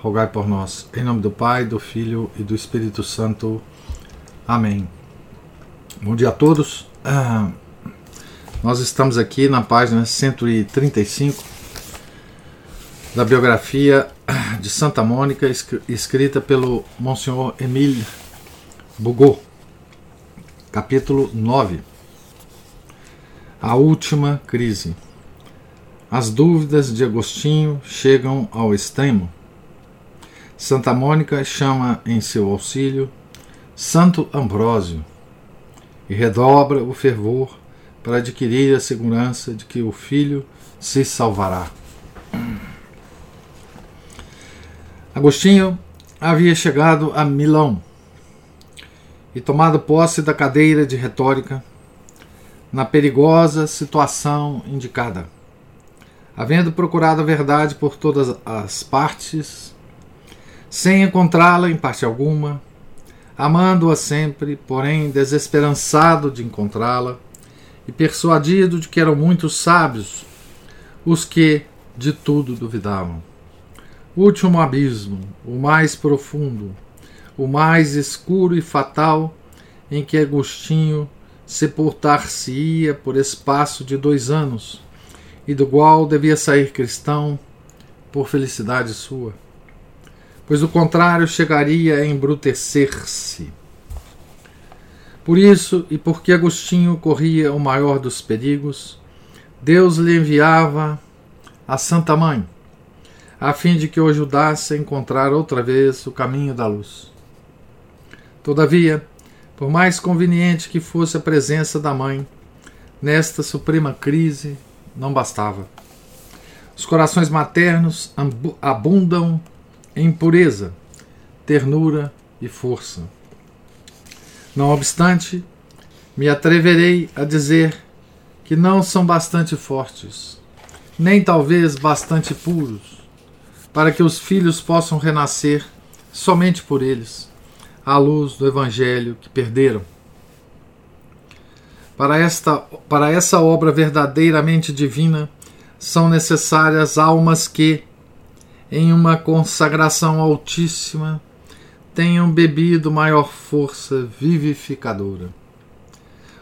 rogai por nós. Em nome do Pai, do Filho e do Espírito Santo. Amém. Bom dia a todos. Ah, nós estamos aqui na página 135 da biografia de Santa Mônica, escrita pelo Monsenhor Emile Bugot, capítulo 9. A última crise. As dúvidas de Agostinho chegam ao extremo Santa Mônica chama em seu auxílio Santo Ambrósio e redobra o fervor para adquirir a segurança de que o filho se salvará. Agostinho havia chegado a Milão e tomado posse da cadeira de retórica na perigosa situação indicada. Havendo procurado a verdade por todas as partes, sem encontrá-la em parte alguma, amando-a sempre, porém desesperançado de encontrá-la, e persuadido de que eram muitos sábios os que de tudo duvidavam. Último abismo, o mais profundo, o mais escuro e fatal, em que Agostinho sepultar-se-ia por espaço de dois anos, e do qual devia sair cristão por felicidade sua pois o contrário chegaria a embrutecer-se. Por isso, e porque Agostinho corria o maior dos perigos, Deus lhe enviava a Santa Mãe, a fim de que o ajudasse a encontrar outra vez o caminho da luz. Todavia, por mais conveniente que fosse a presença da mãe, nesta suprema crise não bastava. Os corações maternos abundam em pureza, ternura e força. Não obstante, me atreverei a dizer que não são bastante fortes, nem talvez bastante puros, para que os filhos possam renascer somente por eles, à luz do Evangelho que perderam. Para, esta, para essa obra verdadeiramente divina, são necessárias almas que, em uma consagração altíssima, tenham bebido maior força vivificadora.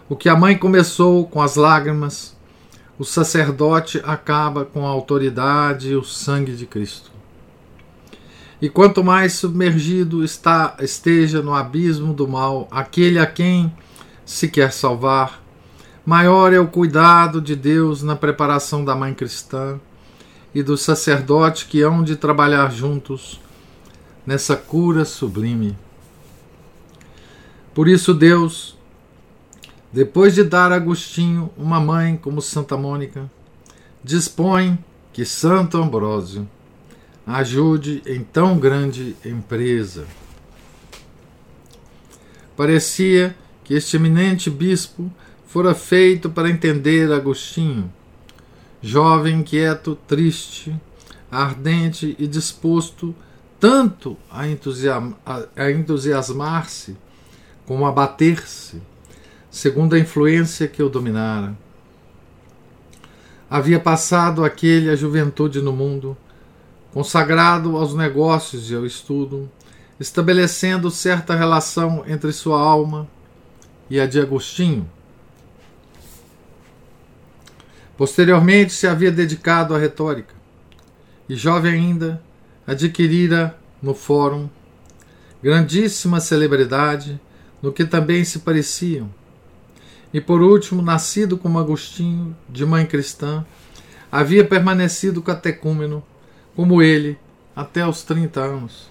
O que a mãe começou com as lágrimas, o sacerdote acaba com a autoridade e o sangue de Cristo. E quanto mais submergido está, esteja no abismo do mal aquele a quem se quer salvar, maior é o cuidado de Deus na preparação da mãe cristã e dos sacerdotes que hão de trabalhar juntos nessa cura sublime. Por isso, Deus, depois de dar a Agostinho uma mãe como Santa Mônica, dispõe que Santo Ambrósio ajude em tão grande empresa. Parecia que este eminente bispo fora feito para entender Agostinho jovem inquieto, triste, ardente e disposto tanto a, entusiasmar-se como a bater-se, segundo a influência que o dominara. Havia passado aquele a juventude no mundo, consagrado aos negócios e ao estudo, estabelecendo certa relação entre sua alma e a de Agostinho, Posteriormente se havia dedicado à retórica e, jovem ainda, adquirira no Fórum grandíssima celebridade no que também se pareciam. E por último, nascido como Agostinho, de mãe cristã, havia permanecido catecúmeno, como ele, até os 30 anos.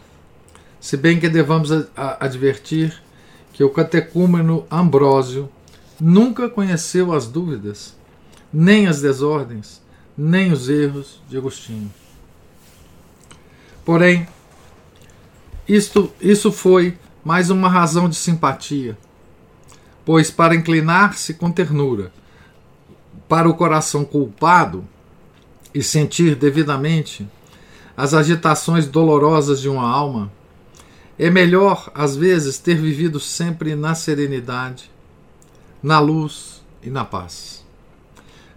Se bem que devamos advertir que o catecúmeno Ambrósio nunca conheceu as dúvidas nem as desordens, nem os erros de Agostinho. Porém, isto, isso foi mais uma razão de simpatia, pois para inclinar-se com ternura para o coração culpado e sentir devidamente as agitações dolorosas de uma alma, é melhor, às vezes, ter vivido sempre na serenidade, na luz e na paz.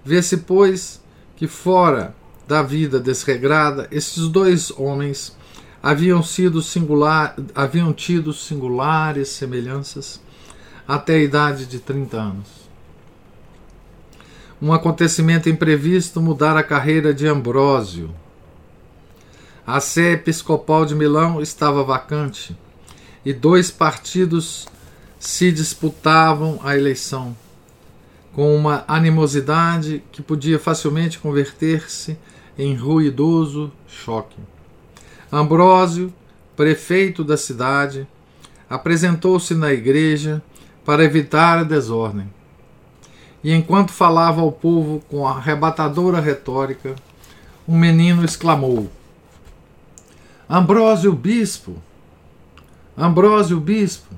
Vê-se, pois, que fora da vida desregrada, esses dois homens haviam sido singular, haviam tido singulares semelhanças até a idade de 30 anos. Um acontecimento imprevisto mudara a carreira de Ambrósio. A sé episcopal de Milão estava vacante e dois partidos se disputavam a eleição, com uma animosidade que podia facilmente converter-se em ruidoso choque. Ambrósio, prefeito da cidade, apresentou-se na igreja para evitar a desordem. E enquanto falava ao povo com arrebatadora retórica, um menino exclamou: Ambrósio Bispo! Ambrósio Bispo!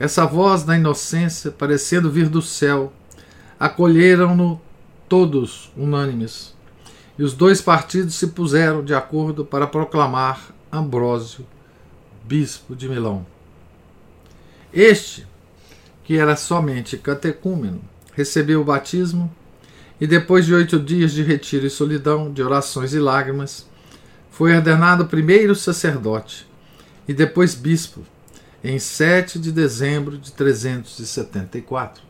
Essa voz da inocência, parecendo vir do céu, acolheram-no todos unânimes. E os dois partidos se puseram de acordo para proclamar Ambrósio, bispo de Milão. Este, que era somente catecúmeno, recebeu o batismo e, depois de oito dias de retiro e solidão, de orações e lágrimas, foi ordenado primeiro sacerdote e depois bispo, em 7 de dezembro de 374.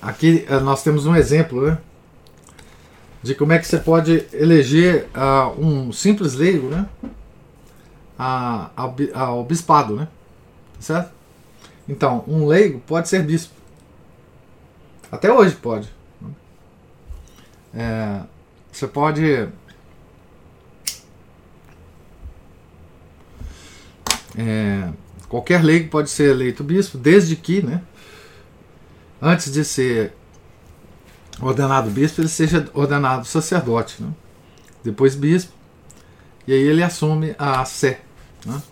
Aqui eh, nós temos um exemplo né, de como é que você pode eleger uh, um simples leigo né, ao, ao bispado. Né? Certo? Então, um leigo pode ser bispo. Até hoje pode. É, você pode. É, qualquer leigo pode ser eleito bispo, desde que, né, antes de ser ordenado bispo, ele seja ordenado sacerdote. Né? Depois bispo, e aí ele assume a sé. Né?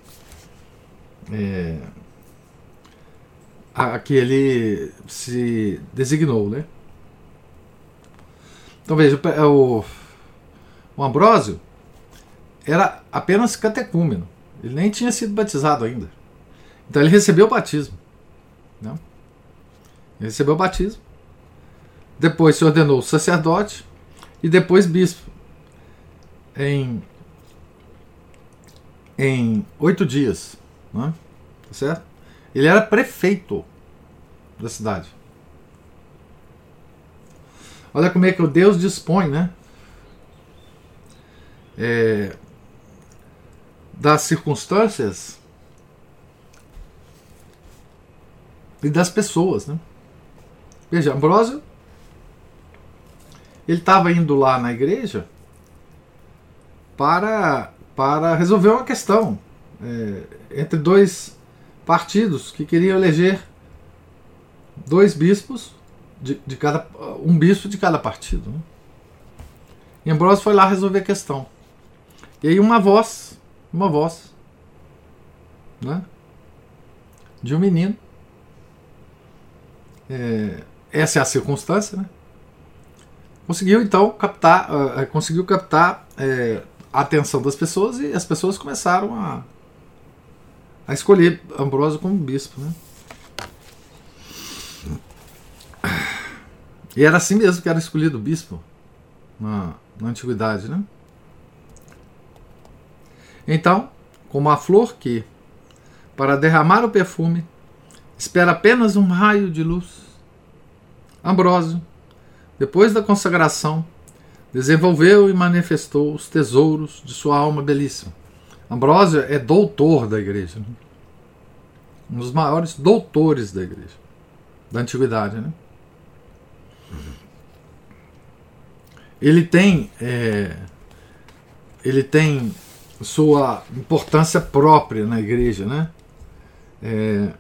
É, a, que ele se designou, né? Então veja, o, o Ambrósio era apenas catecúmeno, ele nem tinha sido batizado ainda. Então ele recebeu o batismo. Né? Ele recebeu o batismo, depois se ordenou sacerdote e depois bispo. Em, em oito dias. Né? Tá certo? Ele era prefeito da cidade. Olha como é que o Deus dispõe, né? É, das circunstâncias e das pessoas, né? Veja, Ambrósio, ele estava indo lá na igreja para, para resolver uma questão é, entre dois partidos que queriam eleger dois bispos de, de cada um bispo de cada partido. Né? E Ambrosio foi lá resolver a questão. E aí uma voz, uma voz, né, de um menino. É, essa é a circunstância, né? Conseguiu então captar, uh, conseguiu captar é, a atenção das pessoas e as pessoas começaram a a escolher Ambrósio como bispo. Né? E era assim mesmo que era escolhido o bispo na, na antiguidade. Né? Então, como a flor que, para derramar o perfume, espera apenas um raio de luz, Ambrósio, depois da consagração, desenvolveu e manifestou os tesouros de sua alma belíssima Ambrósio é doutor da igreja. Né? Um dos maiores doutores da igreja. Da antiguidade, né? Ele tem. É, ele tem sua importância própria na igreja, né? É,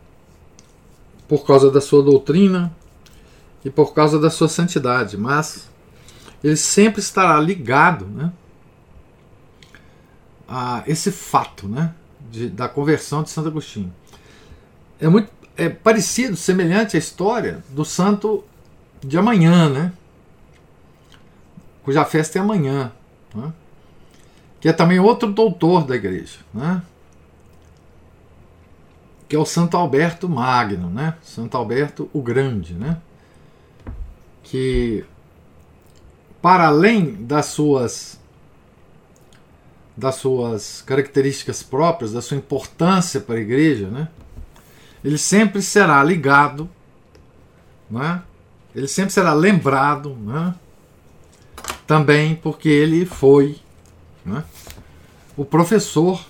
por causa da sua doutrina e por causa da sua santidade, mas ele sempre estará ligado, né? a esse fato, né? de, da conversão de Santo Agostinho. É muito é parecido, semelhante à história do santo de amanhã, né? Cuja festa é amanhã, né? Que é também outro doutor da igreja, né? Que é o Santo Alberto Magno, né? Santo Alberto o Grande, né? Que para além das suas das suas características próprias, da sua importância para a igreja, né? Ele sempre será ligado, né? Ele sempre será lembrado, né? Também porque ele foi né? o professor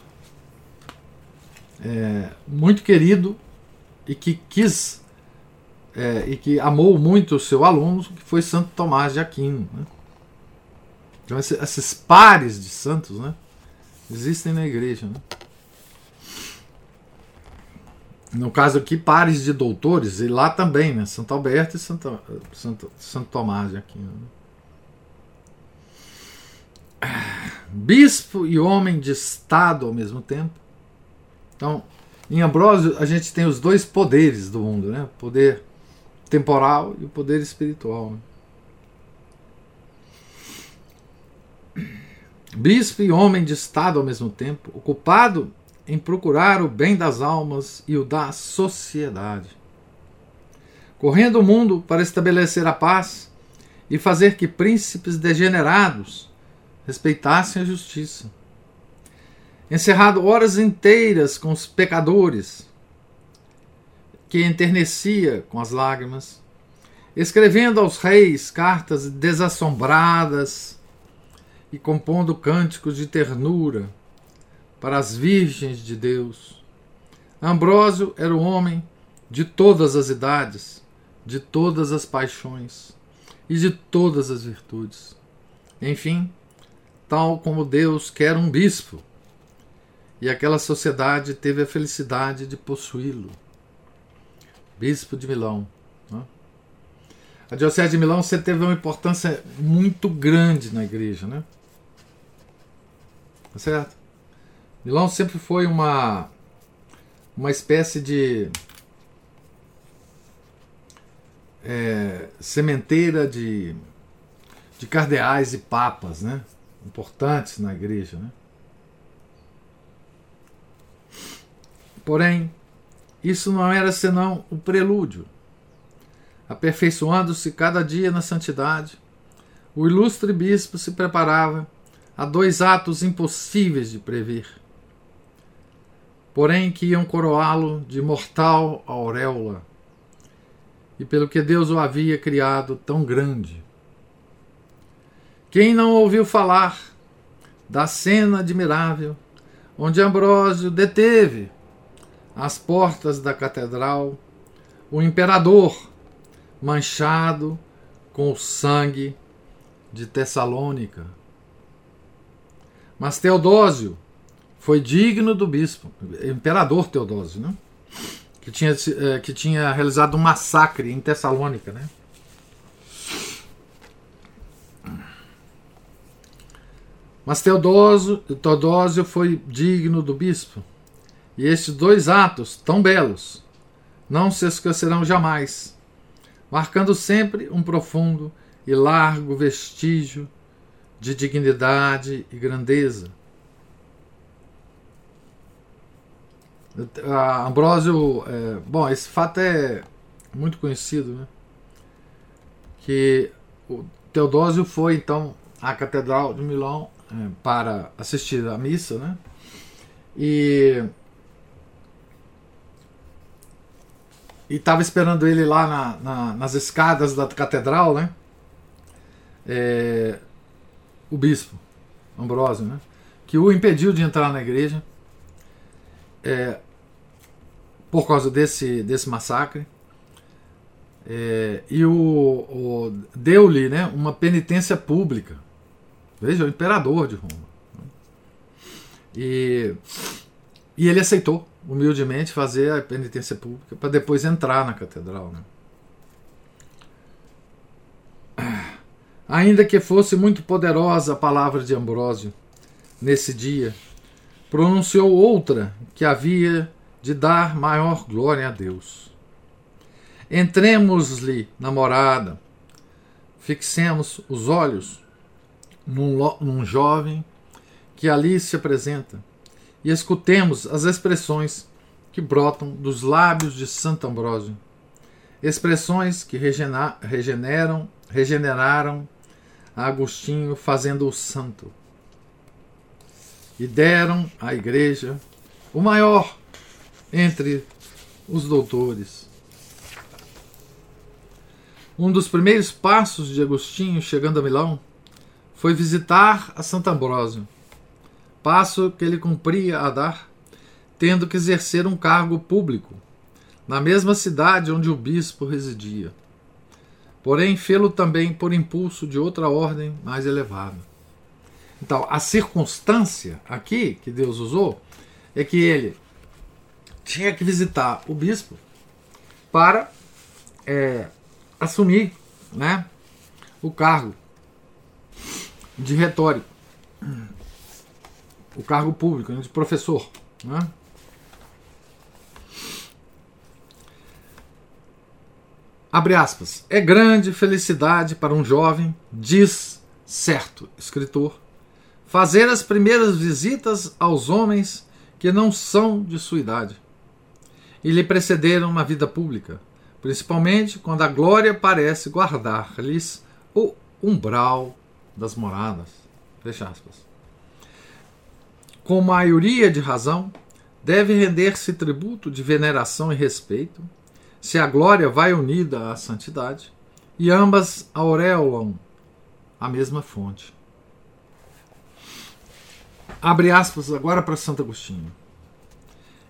é, muito querido e que quis é, e que amou muito o seu aluno, que foi Santo Tomás de Aquino. Né? Então, esses pares de santos né, existem na igreja. Né? No caso aqui, pares de doutores, e lá também, né? Santo Alberto e Santo, Santo, Santo Tomás de Aquino. Né? Bispo e homem de Estado ao mesmo tempo. Então, em Ambrósio, a gente tem os dois poderes do mundo, né? O poder temporal e o poder espiritual. Né? bispo e homem de Estado ao mesmo tempo, ocupado em procurar o bem das almas e o da sociedade, correndo o mundo para estabelecer a paz e fazer que príncipes degenerados respeitassem a justiça. Encerrado horas inteiras com os pecadores, que enternecia com as lágrimas, escrevendo aos reis cartas desassombradas e compondo cânticos de ternura para as virgens de Deus. Ambrósio era o homem de todas as idades, de todas as paixões e de todas as virtudes. Enfim, tal como Deus quer um bispo, e aquela sociedade teve a felicidade de possuí-lo. Bispo de Milão. Né? A Diocese de Milão você teve uma importância muito grande na igreja, né? Tá certo? Milão sempre foi uma uma espécie de é, sementeira de, de cardeais e papas, né? Importantes na igreja, né? Porém, isso não era senão o prelúdio. Aperfeiçoando-se cada dia na santidade, o ilustre bispo se preparava Há dois atos impossíveis de prever, porém que iam coroá-lo de mortal auréola, e pelo que Deus o havia criado tão grande. Quem não ouviu falar da cena admirável onde Ambrósio deteve às portas da catedral o imperador manchado com o sangue de Tessalônica? Mas Teodósio foi digno do bispo, imperador Teodósio, né? que, tinha, eh, que tinha realizado um massacre em Tessalônica. Né? Mas Teodósio, Teodósio foi digno do bispo, e estes dois atos, tão belos, não se esquecerão jamais, marcando sempre um profundo e largo vestígio de dignidade e grandeza. A Ambrósio, é, bom, esse fato é muito conhecido, né? Que o Teodósio foi então à Catedral de Milão para assistir à missa, né? E e estava esperando ele lá na, na, nas escadas da catedral, né? É, o bispo Ambrósio, né, que o impediu de entrar na igreja é, por causa desse, desse massacre. É, e o, o deu-lhe né, uma penitência pública. Veja, o imperador de Roma. E, e ele aceitou humildemente fazer a penitência pública para depois entrar na catedral. Né. Ainda que fosse muito poderosa a palavra de Ambrósio nesse dia, pronunciou outra que havia de dar maior glória a Deus. Entremos-lhe na morada, fixemos os olhos num, num jovem que ali se apresenta e escutemos as expressões que brotam dos lábios de Santo Ambrósio, expressões que regeneram, regeneraram Agostinho, fazendo-o santo. E deram à igreja o maior entre os doutores. Um dos primeiros passos de Agostinho chegando a Milão foi visitar a Santo Ambrósio, passo que ele cumpria a dar, tendo que exercer um cargo público na mesma cidade onde o bispo residia. Porém, fê-lo também por impulso de outra ordem mais elevada. Então, a circunstância aqui que Deus usou é que ele tinha que visitar o bispo para é, assumir né, o cargo de retórico, o cargo público né, de professor. Né? Abre aspas. É grande felicidade para um jovem, diz certo escritor, fazer as primeiras visitas aos homens que não são de sua idade e lhe precederam na vida pública, principalmente quando a glória parece guardar-lhes o umbral das moradas. Fecha aspas. Com maioria de razão, deve render-se tributo de veneração e respeito, se a glória vai unida à santidade, e ambas aureolam a mesma fonte. Abre aspas agora para Santo Agostinho.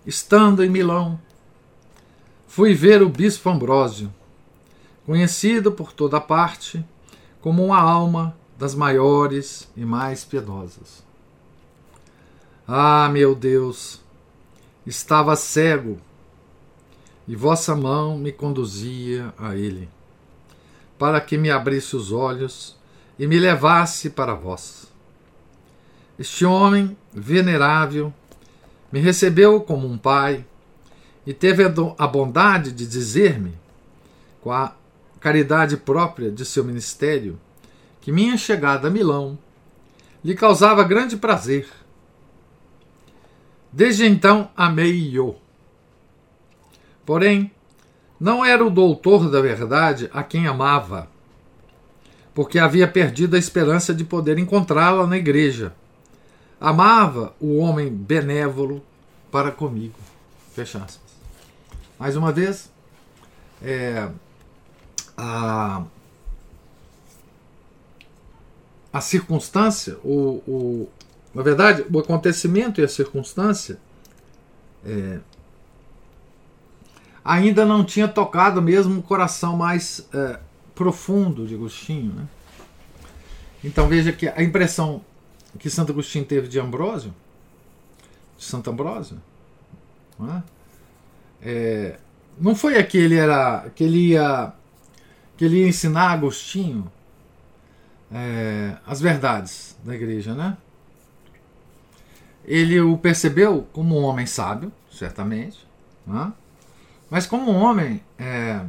Estando em Milão, fui ver o bispo Ambrósio, conhecido por toda parte como uma alma das maiores e mais piedosas. Ah, meu Deus, estava cego e vossa mão me conduzia a ele, para que me abrisse os olhos e me levasse para vós. Este homem venerável me recebeu como um pai e teve a bondade de dizer-me, com a caridade própria de seu ministério, que minha chegada a Milão lhe causava grande prazer. Desde então amei-o. Porém, não era o doutor da verdade a quem amava, porque havia perdido a esperança de poder encontrá-la na igreja. Amava o homem benévolo para comigo. Fecha aspas. Mais uma vez, é, a, a circunstância, o, o, na verdade, o acontecimento e a circunstância é, ainda não tinha tocado mesmo o coração mais é, profundo de Agostinho. Né? Então veja que a impressão que Santo Agostinho teve de Ambrósio, de Santo Ambrósio, não é? É, não foi aquele era que ele ia que ele ia ensinar Agostinho é, as verdades da igreja, né? Ele o percebeu como um homem sábio, certamente, né? mas como um homem é,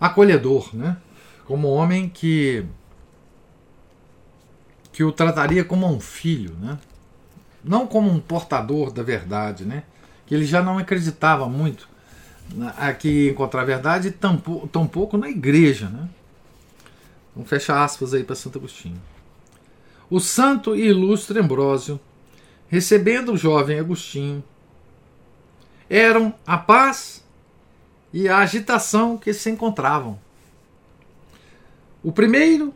acolhedor, né? Como um homem que que o trataria como um filho, né? não como um portador da verdade, né? que ele já não acreditava muito aqui encontrar a verdade, tampouco, tampouco na igreja. Né? Então, fecha aspas aí para Santo Agostinho. O santo e ilustre Ambrósio, recebendo o jovem Agostinho, eram a paz e a agitação que se encontravam. O primeiro,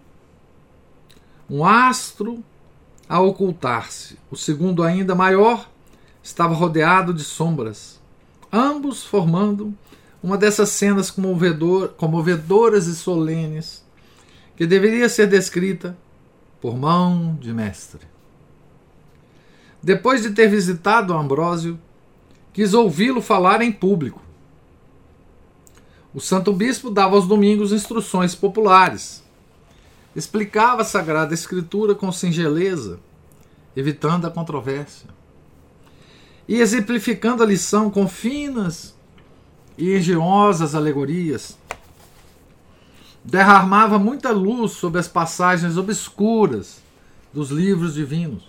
um astro a ocultar-se. O segundo, ainda maior, estava rodeado de sombras, ambos formando uma dessas cenas comovedor, comovedoras e solenes que deveria ser descrita por mão de mestre. Depois de ter visitado Ambrósio, quis ouvi-lo falar em público. O santo bispo dava aos domingos instruções populares explicava a Sagrada Escritura com singeleza evitando a controvérsia. E exemplificando a lição com finas e engenhosas alegorias, derramava muita luz sobre as passagens obscuras dos livros divinos.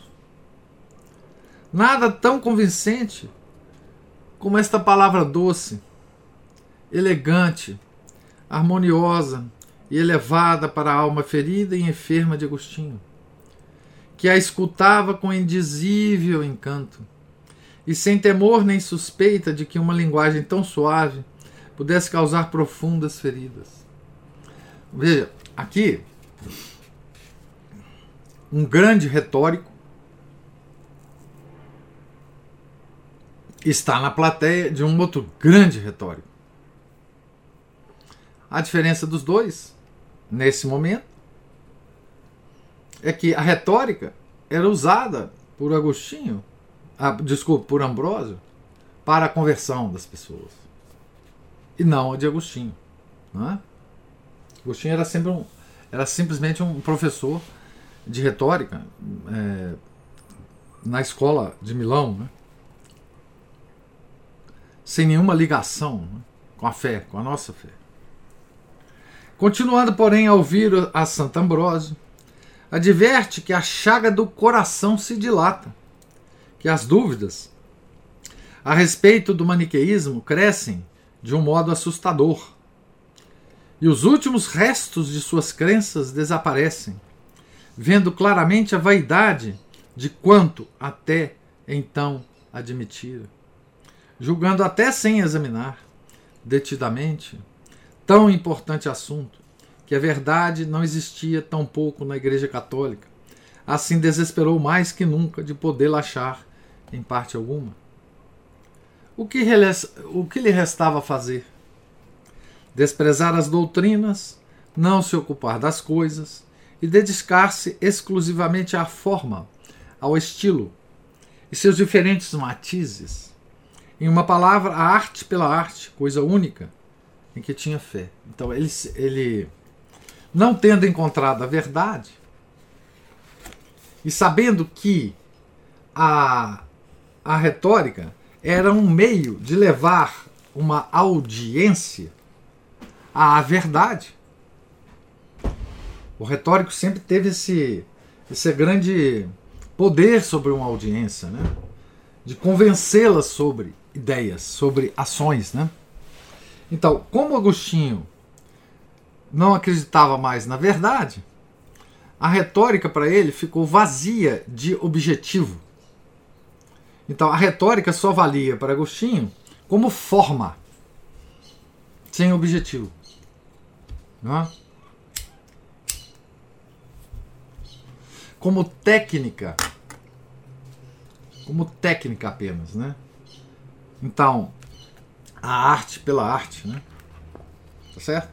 Nada tão convincente como esta palavra doce, elegante, harmoniosa e elevada para a alma ferida e enferma de Agostinho, que a escutava com indizível encanto e sem temor nem suspeita de que uma linguagem tão suave pudesse causar profundas feridas. Veja, aqui, um grande retórico está na plateia de um outro grande retórico. A diferença dos dois, nesse momento, é que a retórica era usada por Agostinho, ah, desculpa, por Ambrósio, para a conversão das pessoas. E não a de Agostinho. Não é? Agostinho era sempre um, era simplesmente um professor de retórica é, na escola de Milão, né? sem nenhuma ligação né? com a fé, com a nossa fé. Continuando, porém, a ouvir a Santo Ambrósio, adverte que a chaga do coração se dilata, que as dúvidas a respeito do maniqueísmo crescem de um modo assustador. E os últimos restos de suas crenças desaparecem, vendo claramente a vaidade de quanto até então admitira, julgando até sem examinar detidamente tão importante assunto, que a verdade não existia tão pouco na Igreja Católica, assim desesperou mais que nunca de poder achar em parte alguma. O que, o que lhe restava fazer? desprezar as doutrinas, não se ocupar das coisas e dedicar-se exclusivamente à forma, ao estilo e seus diferentes matizes. Em uma palavra, a arte pela arte, coisa única em que tinha fé. Então ele, ele não tendo encontrado a verdade e sabendo que a, a retórica era um meio de levar uma audiência à verdade. O retórico sempre teve esse, esse grande poder sobre uma audiência, né? de convencê-la sobre ideias, sobre ações. Né? Então, como Agostinho não acreditava mais na verdade, a retórica para ele ficou vazia de objetivo. Então, a retórica só valia para Agostinho como forma, sem objetivo. Né? Como técnica, como técnica apenas, né? Então, a arte pela arte, né? Tá certo?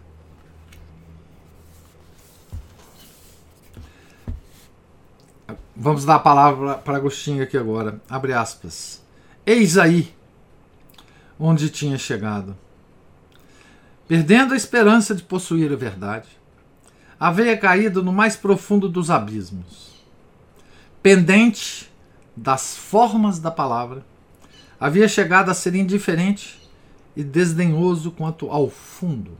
Vamos dar a palavra para Agostinho aqui agora. Abre aspas. Eis aí onde tinha chegado perdendo a esperança de possuir a verdade, havia caído no mais profundo dos abismos. Pendente das formas da palavra, havia chegado a ser indiferente e desdenhoso quanto ao fundo.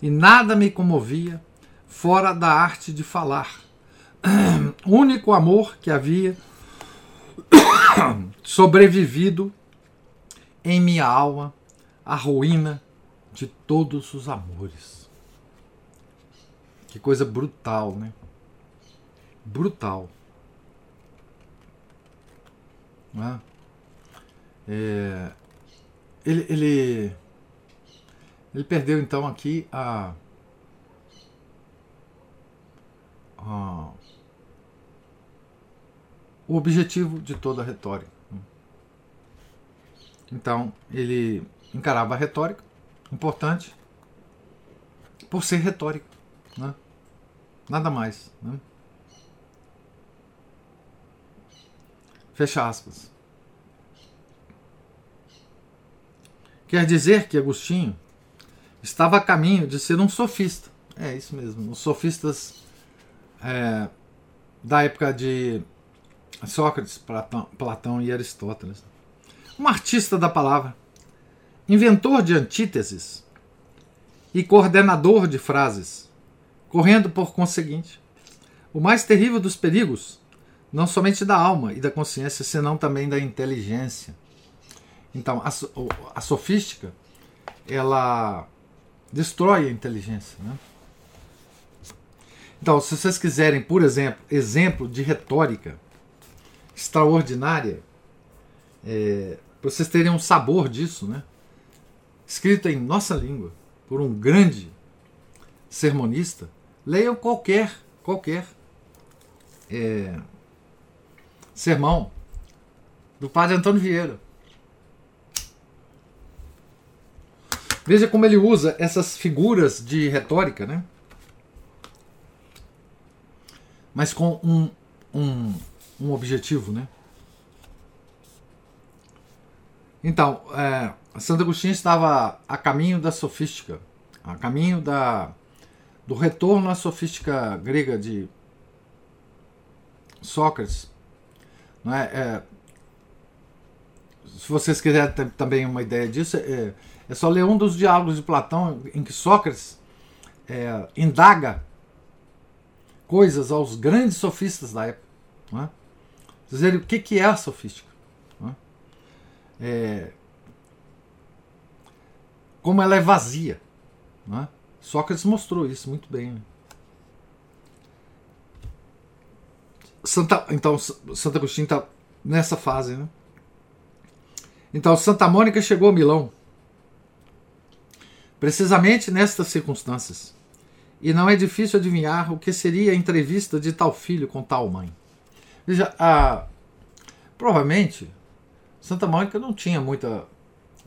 E nada me comovia fora da arte de falar. único amor que havia sobrevivido em minha alma à ruína de todos os amores. Que coisa brutal, né? Brutal. Né? É, ele, ele, ele perdeu então aqui a, a o objetivo de toda a retórica. Né? Então ele encarava a retórica importante por ser retórico. Né? Nada mais. Né? Fecha aspas. Quer dizer que Agostinho estava a caminho de ser um sofista. É isso mesmo. Os sofistas é, da época de Sócrates, Platão, Platão e Aristóteles. Um artista da palavra, inventor de antíteses e coordenador de frases, correndo por conseguinte o mais terrível dos perigos, não somente da alma e da consciência, senão também da inteligência. Então, a, a sofística, ela destrói a inteligência. Né? Então, se vocês quiserem, por exemplo, exemplo de retórica extraordinária, é, para vocês terem um sabor disso, né? escrita em nossa língua, por um grande sermonista, leiam qualquer, qualquer é, sermão do padre Antônio Vieira. Veja como ele usa essas figuras de retórica, né? Mas com um, um, um objetivo, né? Então, é, Santo Agostinho estava a caminho da sofística, a caminho da, do retorno à sofística grega de Sócrates. Não é? é se vocês quiserem ter também uma ideia disso, é, é só ler um dos diálogos de Platão em que Sócrates é, indaga coisas aos grandes sofistas da época. Não é? Dizer o que, que é a sofística. É? como ela é vazia. Não é? Sócrates mostrou isso muito bem. Né? Santa, então, Santo Agostinho está nessa fase. Né? Então, Santa Mônica chegou a Milão precisamente nestas circunstâncias. E não é difícil adivinhar o que seria a entrevista de tal filho com tal mãe. Veja, a, provavelmente Santa Mônica não tinha muita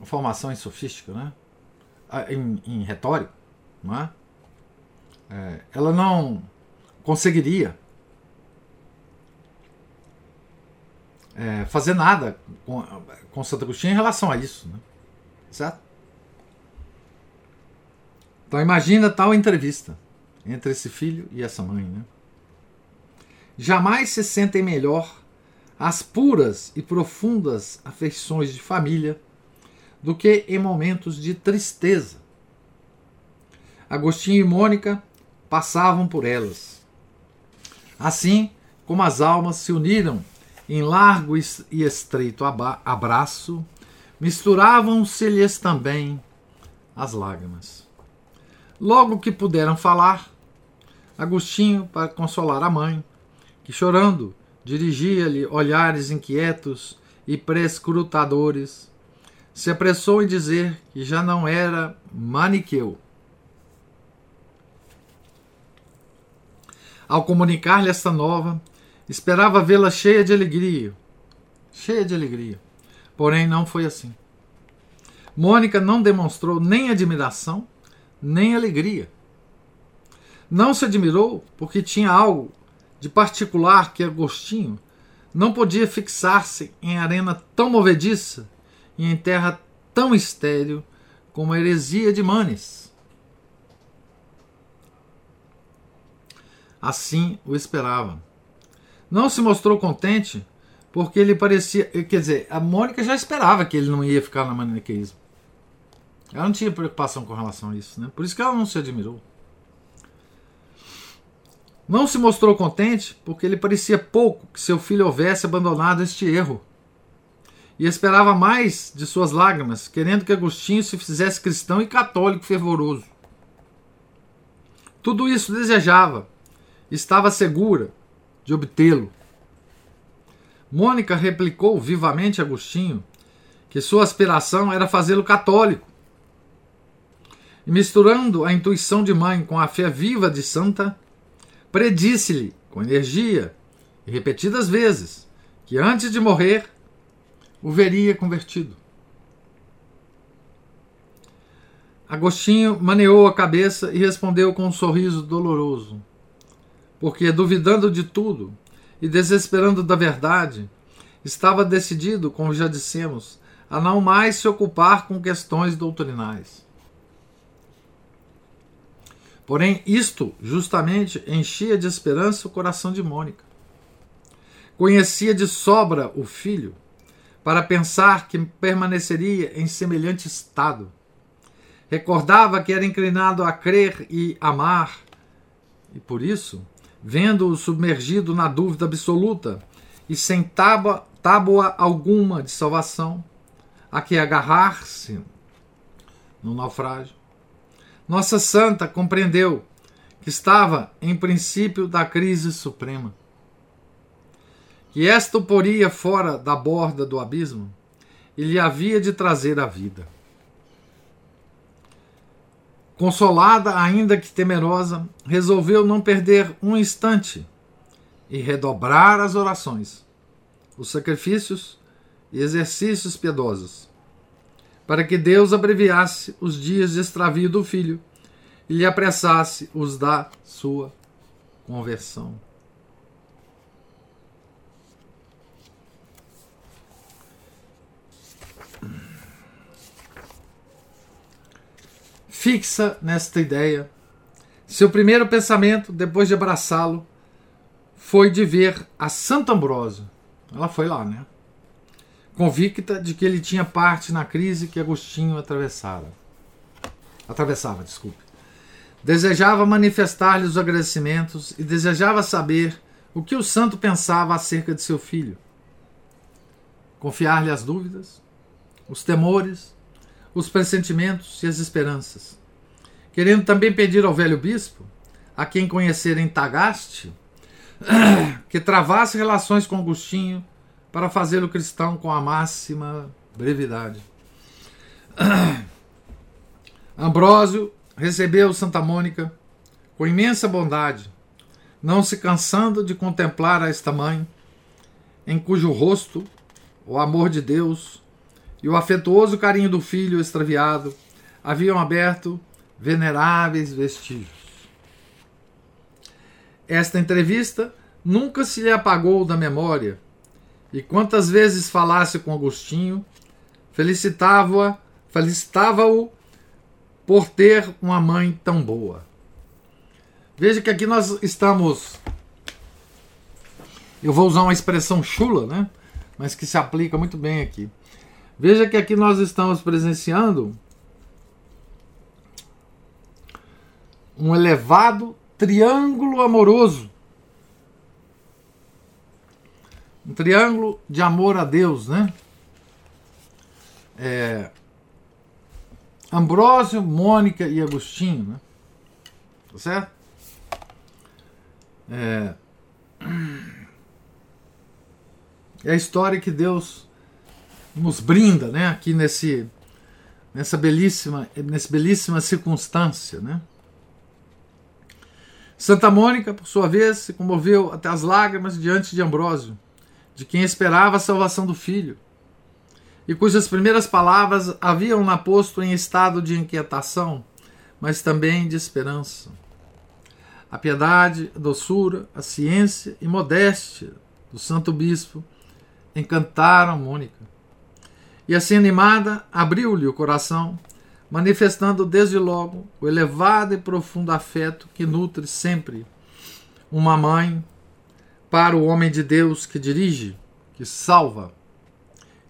formação em sofística, né? em, em retórica. Não é? É, ela não conseguiria é, fazer nada com, com Santo Agostinho em relação a isso. Né? Certo? Então imagina tal entrevista entre esse filho e essa mãe. Né? Jamais se sentem melhor as puras e profundas afeições de família do que em momentos de tristeza. Agostinho e Mônica passavam por elas. Assim como as almas se uniram em largo e estreito abraço, misturavam-se-lhes também as lágrimas. Logo que puderam falar, Agostinho, para consolar a mãe, que chorando dirigia-lhe olhares inquietos e prescrutadores, se apressou em dizer que já não era maniqueu. Ao comunicar-lhe esta nova, esperava vê-la cheia de alegria. Cheia de alegria. Porém, não foi assim. Mônica não demonstrou nem admiração, nem alegria. Não se admirou porque tinha algo de particular que Agostinho não podia fixar-se em arena tão movediça e em terra tão estéril como a heresia de Manes. Assim o esperava. Não se mostrou contente porque ele parecia. Quer dizer, a Mônica já esperava que ele não ia ficar na maniqueísmo. Ela não tinha preocupação com relação a isso, né? Por isso que ela não se admirou. Não se mostrou contente porque ele parecia pouco que seu filho houvesse abandonado este erro. E esperava mais de suas lágrimas, querendo que Agostinho se fizesse cristão e católico fervoroso. Tudo isso desejava, estava segura de obtê-lo. Mônica replicou vivamente a Agostinho que sua aspiração era fazê-lo católico e misturando a intuição de mãe com a fé viva de santa, predisse-lhe com energia e repetidas vezes que antes de morrer o veria convertido. Agostinho maneou a cabeça e respondeu com um sorriso doloroso, porque, duvidando de tudo e desesperando da verdade, estava decidido, como já dissemos, a não mais se ocupar com questões doutrinais. Porém, isto justamente enchia de esperança o coração de Mônica. conhecia de sobra o filho, para pensar que permaneceria em semelhante estado. Recordava que era inclinado a crer e amar, e por isso, vendo-o submergido na dúvida absoluta e sem tábua, tábua alguma de salvação, a que agarrar-se no naufrágio, nossa santa compreendeu que estava em princípio da crise suprema. Que esta o poria fora da borda do abismo e lhe havia de trazer a vida. Consolada, ainda que temerosa, resolveu não perder um instante e redobrar as orações, os sacrifícios e exercícios piedosos, para que Deus abreviasse os dias de extravio do filho e lhe apressasse os da sua conversão. Fixa nesta ideia. Seu primeiro pensamento, depois de abraçá-lo, foi de ver a Santo Ambrósio. Ela foi lá, né? Convicta de que ele tinha parte na crise que Agostinho atravessara. Atravessava, desculpe. Desejava manifestar-lhe os agradecimentos e desejava saber o que o santo pensava acerca de seu filho. Confiar-lhe as dúvidas, os temores, os pressentimentos e as esperanças. Querendo também pedir ao velho bispo, a quem conhecer em Tagaste, que travasse relações com Agostinho para fazê-lo cristão com a máxima brevidade. Ambrósio recebeu Santa Mônica com imensa bondade, não se cansando de contemplar a esta mãe, em cujo rosto o amor de Deus e o afetuoso carinho do filho extraviado haviam aberto veneráveis vestígios. Esta entrevista nunca se lhe apagou da memória e quantas vezes falasse com Agostinho, felicitava-o felicitava por ter uma mãe tão boa. Veja que aqui nós estamos. Eu vou usar uma expressão chula, né? Mas que se aplica muito bem aqui. Veja que aqui nós estamos presenciando um elevado triângulo amoroso um triângulo de amor a Deus, né? É, Ambrósio, Mônica e Agostinho, né? Tá certo? É, é a história que Deus nos brinda, né? Aqui nesse nessa belíssima nessa belíssima circunstância, né? Santa Mônica, por sua vez, se comoveu até as lágrimas diante de Ambrósio de quem esperava a salvação do filho, e cujas primeiras palavras haviam-na posto em estado de inquietação, mas também de esperança. A piedade, a doçura, a ciência e modéstia do santo bispo encantaram Mônica. E assim animada, abriu-lhe o coração, manifestando desde logo o elevado e profundo afeto que nutre sempre uma mãe para o homem de Deus que dirige, que salva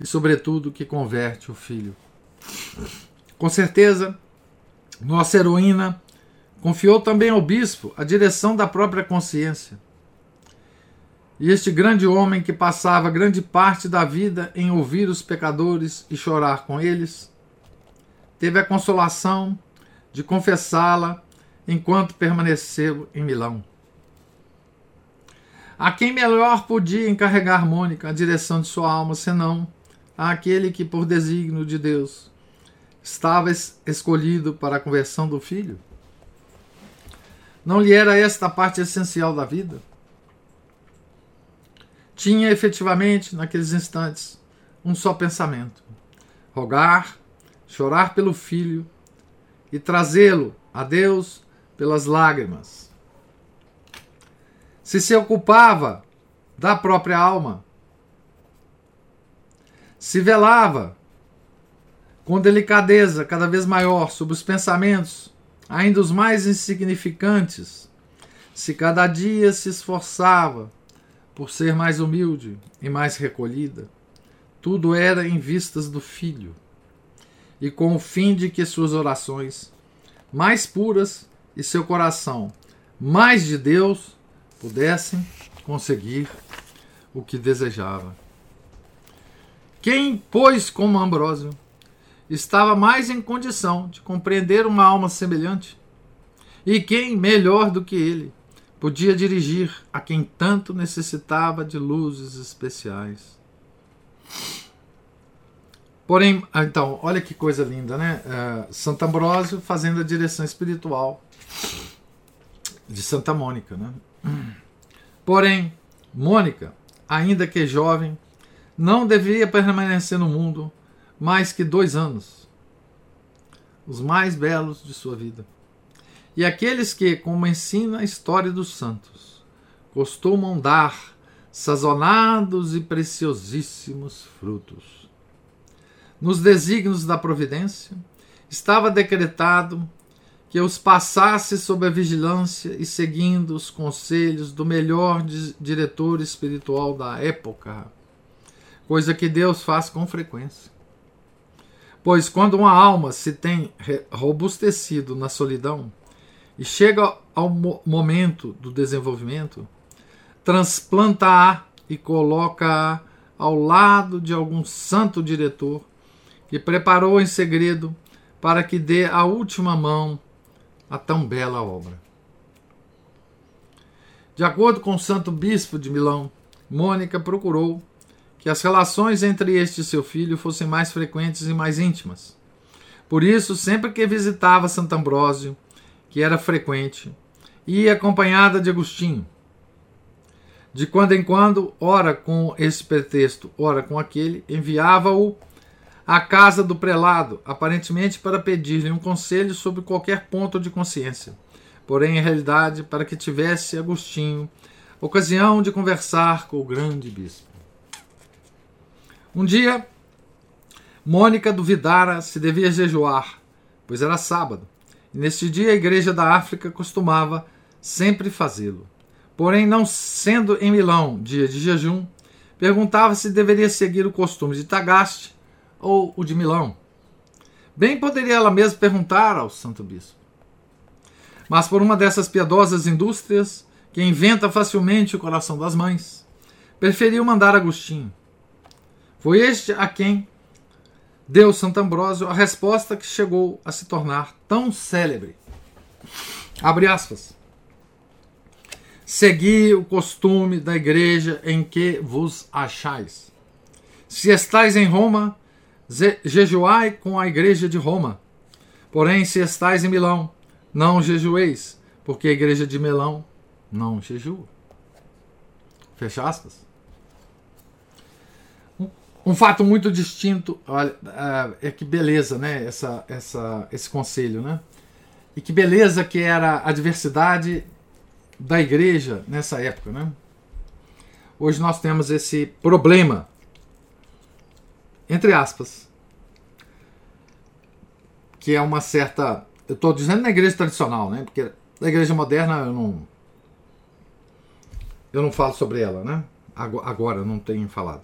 e, sobretudo, que converte o filho. Com certeza, nossa heroína confiou também ao bispo a direção da própria consciência. E este grande homem que passava grande parte da vida em ouvir os pecadores e chorar com eles, teve a consolação de confessá-la enquanto permaneceu em Milão. A quem melhor podia encarregar Mônica a direção de sua alma, senão àquele que, por desígnio de Deus, estava escolhido para a conversão do filho? Não lhe era esta a parte essencial da vida? Tinha efetivamente, naqueles instantes, um só pensamento: rogar, chorar pelo filho e trazê-lo a Deus pelas lágrimas se se ocupava da própria alma, se velava com delicadeza cada vez maior sobre os pensamentos, ainda os mais insignificantes, se cada dia se esforçava por ser mais humilde e mais recolhida, tudo era em vistas do Filho, e com o fim de que suas orações mais puras e seu coração mais de Deus pudessem conseguir o que desejava. Quem, pois, como Ambrósio, estava mais em condição de compreender uma alma semelhante? E quem, melhor do que ele, podia dirigir a quem tanto necessitava de luzes especiais? Porém, ah, então, olha que coisa linda, né? Uh, Santo Ambrósio fazendo a direção espiritual de Santa Mônica, né? Porém, Mônica, ainda que jovem, não deveria permanecer no mundo mais que dois anos, os mais belos de sua vida. E aqueles que, como ensina a história dos santos, costumam dar sazonados e preciosíssimos frutos. Nos desígnios da providência, estava decretado que os passasse sob a vigilância e seguindo os conselhos do melhor diretor espiritual da época, coisa que Deus faz com frequência. Pois quando uma alma se tem robustecido na solidão e chega ao mo momento do desenvolvimento, transplanta-a e coloca-a ao lado de algum santo diretor que preparou em segredo para que dê a última mão a tão bela obra. De acordo com o santo bispo de Milão, Mônica procurou que as relações entre este e seu filho fossem mais frequentes e mais íntimas. Por isso, sempre que visitava Santo Ambrósio, que era frequente, ia acompanhada de Agostinho. De quando em quando, ora com esse pretexto, ora com aquele, enviava-o à casa do prelado, aparentemente para pedir-lhe um conselho sobre qualquer ponto de consciência, porém, em realidade, para que tivesse Agostinho ocasião de conversar com o grande bispo. Um dia, Mônica duvidara se devia jejuar, pois era sábado, e neste dia a igreja da África costumava sempre fazê-lo. Porém, não sendo em Milão dia de jejum, perguntava se deveria seguir o costume de Tagaste ou o de Milão. Bem poderia ela mesma perguntar ao santo bispo. Mas por uma dessas piedosas indústrias que inventa facilmente o coração das mães, preferiu mandar Agostinho foi este a quem deu Santo Ambrósio a resposta que chegou a se tornar tão célebre. Abre aspas. Segui o costume da igreja em que vos achais. Se estais em Roma, jejuai com a igreja de Roma. Porém, se estais em Milão, não jejueis, porque a igreja de Milão não jejua. Fecha aspas. Um fato muito distinto, olha, é que beleza, né? Essa, essa, esse conselho, né? E que beleza que era a diversidade da igreja nessa época, né? Hoje nós temos esse problema, entre aspas, que é uma certa. Eu estou dizendo na igreja tradicional, né? Porque na igreja moderna eu não. Eu não falo sobre ela, né? Agora, não tenho falado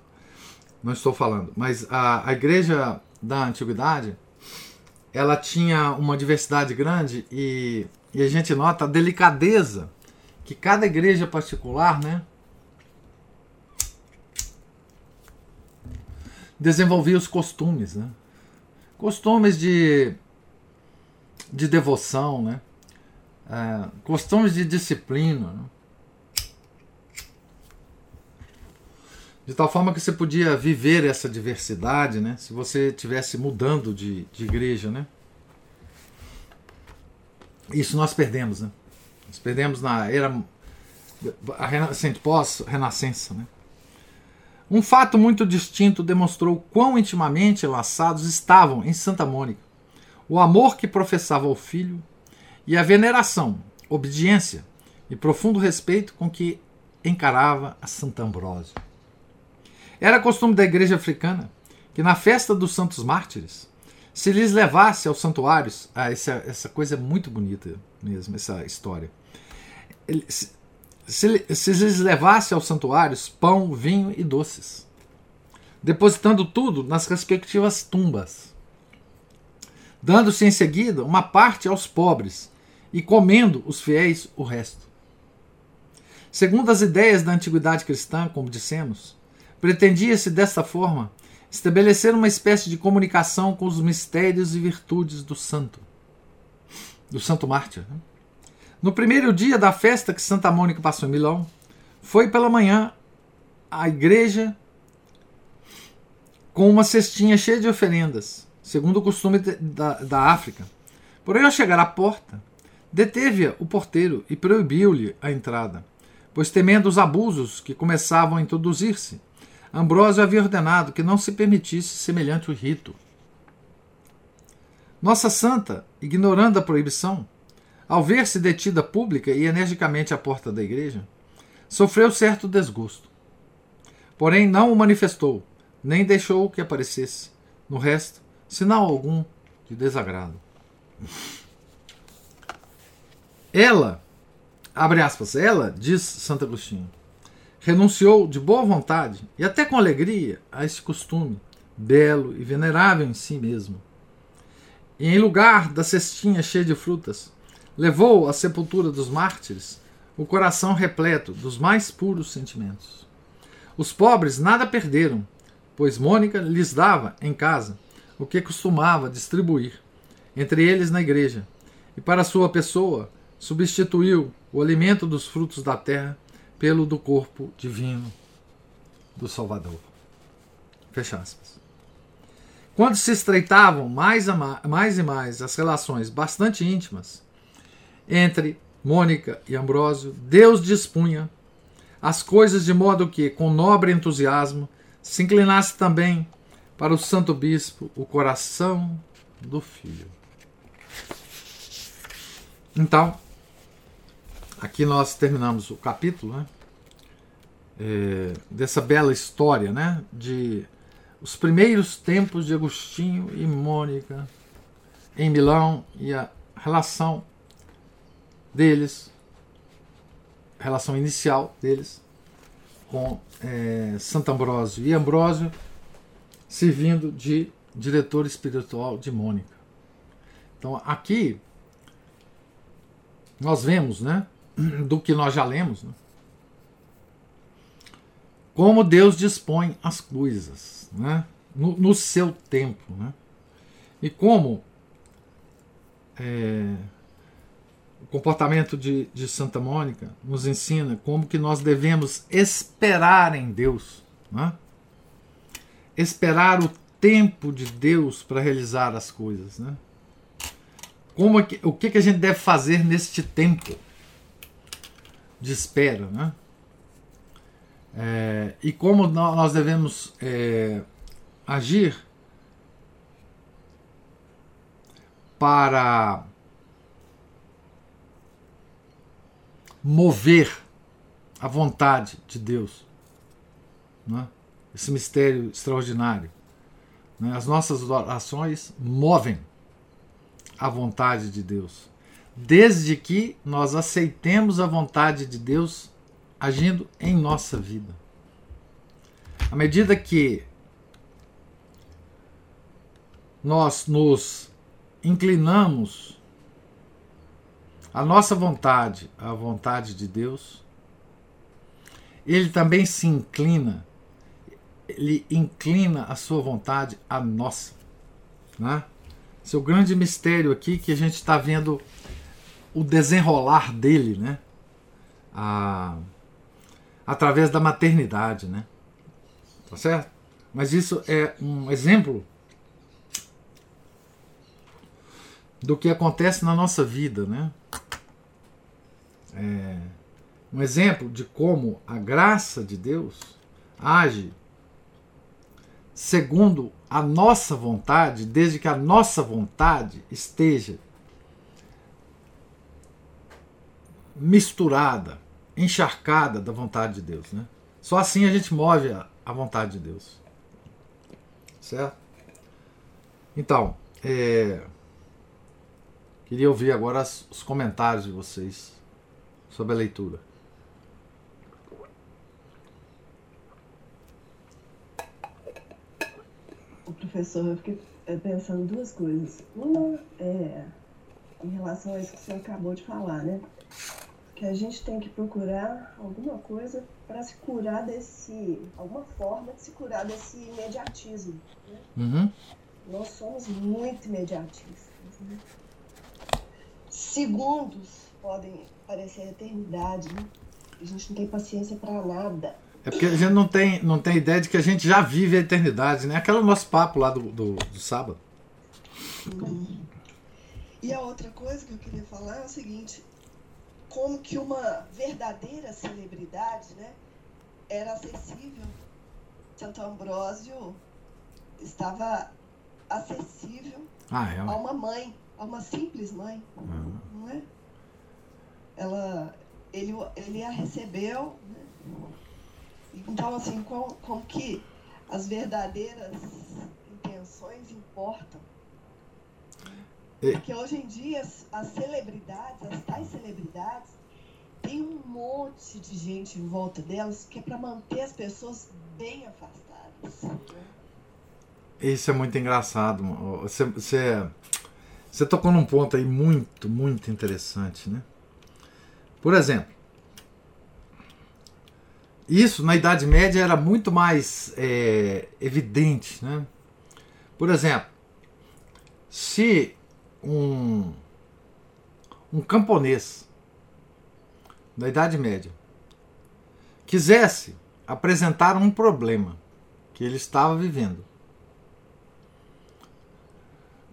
não estou falando, mas a, a igreja da antiguidade ela tinha uma diversidade grande e, e a gente nota a delicadeza que cada igreja particular, né, desenvolvia os costumes, né? Costumes de, de devoção, né? É, costumes de disciplina. Né? De tal forma que você podia viver essa diversidade, né? Se você estivesse mudando de, de igreja, né? Isso nós perdemos, né? Nós perdemos na era assim, pós-renascença, né? Um fato muito distinto demonstrou quão intimamente enlaçados estavam em Santa Mônica o amor que professava ao filho e a veneração, obediência e profundo respeito com que encarava a Santo Ambrósio. Era costume da igreja africana que na festa dos santos mártires se lhes levasse aos santuários. Ah, essa, essa coisa é muito bonita mesmo, essa história. Se, se lhes levasse aos santuários pão, vinho e doces, depositando tudo nas respectivas tumbas, dando-se em seguida uma parte aos pobres e comendo os fiéis o resto. Segundo as ideias da antiguidade cristã, como dissemos, pretendia-se desta forma estabelecer uma espécie de comunicação com os mistérios e virtudes do santo, do santo mártir. Né? No primeiro dia da festa que Santa Mônica passou em Milão, foi pela manhã à igreja com uma cestinha cheia de oferendas, segundo o costume da, da África. Porém, ao chegar à porta, deteve-a o porteiro e proibiu-lhe a entrada, pois temendo os abusos que começavam a introduzir-se, Ambrósio havia ordenado que não se permitisse semelhante rito. Nossa santa, ignorando a proibição, ao ver-se detida pública e energicamente à porta da igreja, sofreu certo desgosto. Porém, não o manifestou, nem deixou que aparecesse, no resto, sinal algum de desagrado. Ela, abre aspas, ela, diz Santo Agostinho, renunciou de boa vontade e até com alegria a esse costume, belo e venerável em si mesmo. E em lugar da cestinha cheia de frutas, levou à sepultura dos mártires o coração repleto dos mais puros sentimentos. Os pobres nada perderam, pois Mônica lhes dava em casa o que costumava distribuir, entre eles na igreja, e para sua pessoa substituiu o alimento dos frutos da terra pelo do corpo divino do Salvador. Fecha aspas. Quando se estreitavam mais, mais e mais as relações bastante íntimas entre Mônica e Ambrósio, Deus dispunha as coisas de modo que, com nobre entusiasmo, se inclinasse também para o Santo Bispo o coração do Filho. Então, aqui nós terminamos o capítulo né, é, dessa bela história né, de os primeiros tempos de Agostinho e Mônica em Milão e a relação deles, relação inicial deles com é, Santo Ambrósio e Ambrósio servindo de diretor espiritual de Mônica. Então aqui nós vemos, né, do que nós já lemos, né, como Deus dispõe as coisas, né, no, no seu tempo, né, e como é, comportamento de, de Santa Mônica nos ensina como que nós devemos esperar em Deus. Né? Esperar o tempo de Deus para realizar as coisas. Né? Como é que, o que, que a gente deve fazer neste tempo de espera? Né? É, e como nós devemos é, agir para mover a vontade de Deus. Né? Esse mistério extraordinário. Né? As nossas orações movem a vontade de Deus. Desde que nós aceitemos a vontade de Deus agindo em nossa vida. À medida que nós nos inclinamos a nossa vontade, a vontade de Deus, ele também se inclina, ele inclina a sua vontade à nossa. Né? Esse é o grande mistério aqui que a gente está vendo o desenrolar dele, né? A, através da maternidade, né? Tá certo? Mas isso é um exemplo do que acontece na nossa vida, né? É, um exemplo de como a graça de Deus age segundo a nossa vontade, desde que a nossa vontade esteja misturada, encharcada da vontade de Deus. Né? Só assim a gente move a, a vontade de Deus. Certo? Então, é, queria ouvir agora os comentários de vocês sobre a leitura. O professor, eu fiquei eh, pensando duas coisas. Uma é em relação a isso que você acabou de falar, né? Que a gente tem que procurar alguma coisa para se curar desse. alguma forma de se curar desse imediatismo. Né? Uhum. Nós somos muito imediatistas. Né? Segundos podem parecer eternidade, né? A gente não tem paciência para nada. É porque a gente não tem, não tem ideia de que a gente já vive a eternidade, né? Aquele nosso papo lá do, do, do sábado. Uhum. E a outra coisa que eu queria falar é o seguinte: como que uma verdadeira celebridade, né, era acessível. Santo Ambrósio estava acessível ah, é. a uma mãe, a uma simples mãe, uhum. não é? Ela, ele, ele a recebeu. Né? Então, assim, como, como que as verdadeiras intenções importam porque hoje em dia as celebridades, as tais celebridades, tem um monte de gente em volta delas que é para manter as pessoas bem afastadas. Isso é muito engraçado. Você, você, você tocou num ponto aí muito, muito interessante, né? Por exemplo, isso na Idade Média era muito mais é, evidente, né? Por exemplo, se um, um camponês da Idade Média quisesse apresentar um problema que ele estava vivendo,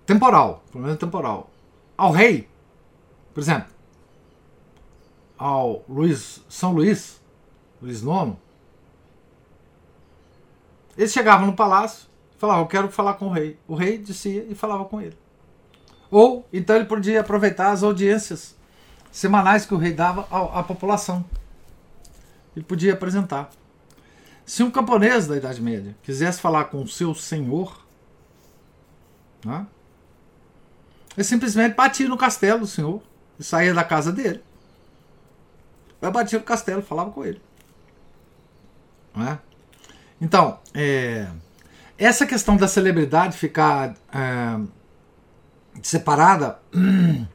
temporal, problema temporal, ao rei, por exemplo, ao Luiz, São Luís, Luís IX, eles chegavam no palácio e falavam, eu quero falar com o rei. O rei descia e falava com ele. Ou então ele podia aproveitar as audiências semanais que o rei dava à, à população. Ele podia apresentar. Se um camponês da Idade Média quisesse falar com o seu senhor, né, ele simplesmente batia no castelo do senhor e saía da casa dele. Vai batia no castelo, falava com ele. Né? Então, é, essa questão da celebridade ficar é, separada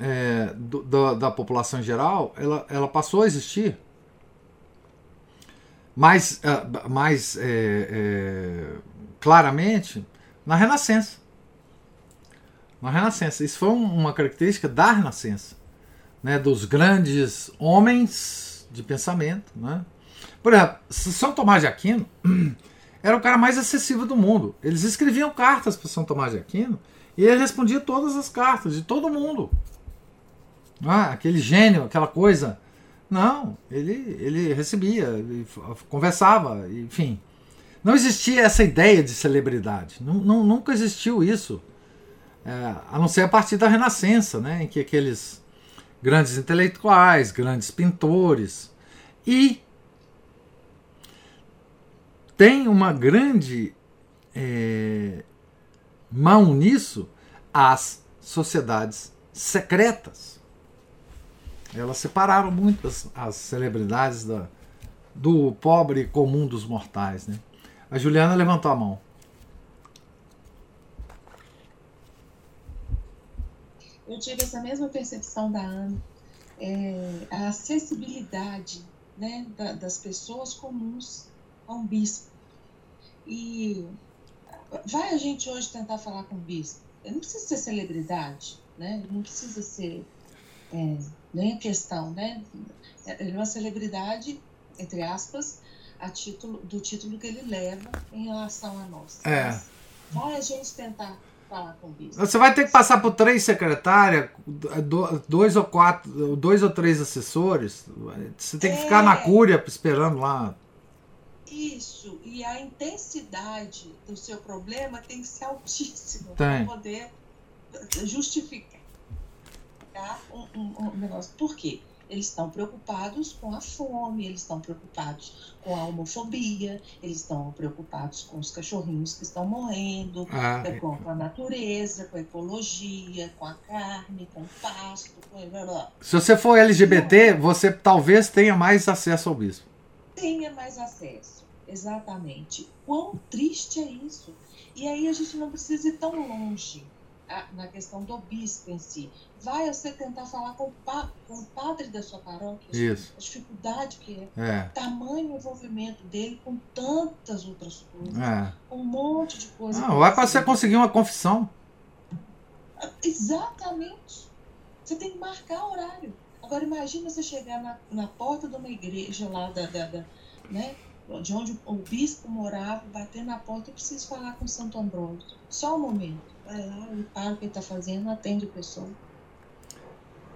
é, do, da, da, população em geral, ela, ela passou a existir mais, uh, mais é, é, claramente na Renascença. Na Renascença. Isso foi uma característica da Renascença, né, dos grandes homens de pensamento. Né? Por exemplo, São Tomás de Aquino era o cara mais acessível do mundo. Eles escreviam cartas para São Tomás de Aquino e ele respondia todas as cartas de todo mundo. Ah, aquele gênio, aquela coisa. Não, ele, ele recebia, ele conversava, enfim. Não existia essa ideia de celebridade. Nunca existiu isso. É, a não ser a partir da Renascença, né, em que aqueles grandes intelectuais, grandes pintores e tem uma grande é, mão nisso as sociedades secretas. Elas separaram muito as, as celebridades da, do pobre comum dos mortais. Né? A Juliana levantou a mão. Eu tive essa mesma percepção da Ana. É, a acessibilidade né, da, das pessoas comuns a um bispo. E vai a gente hoje tentar falar com o bispo. Não precisa ser celebridade, né? Não precisa ser é, nem a questão, né? Ele é uma celebridade, entre aspas, a título, do título que ele leva em relação a nós. É. Mas vai a gente tentar com o bispo. Você vai ter que passar por três secretárias, dois ou quatro, dois ou três assessores. Você tem que é. ficar na cúria esperando lá isso, e a intensidade do seu problema tem que ser altíssima para poder justificar um, um, um negócio. Por quê? Eles estão preocupados com a fome, eles estão preocupados com a homofobia, eles estão preocupados com os cachorrinhos que estão morrendo, ah, né, com a natureza, com a ecologia, com a carne, com o pasto, com... Blá, blá. Se você for LGBT, você talvez tenha mais acesso ao bispo. Tenha mais acesso exatamente. Quão triste é isso? E aí a gente não precisa ir tão longe na questão do bispo em si. Vai você tentar falar com o, pa, com o padre da sua paróquia, Isso. a dificuldade que é, É. tamanho envolvimento dele com tantas outras coisas, É. um monte de coisas. Não, vai para você conseguir uma confissão. Exatamente. Você tem que marcar horário. Agora imagina você chegar na, na porta de uma igreja lá da, da, da- né, de onde o bispo morava, bater na porta, eu preciso falar com Santo Ambrósio. Só um momento. Vai lá, ele para o que ele está fazendo, atende a pessoa.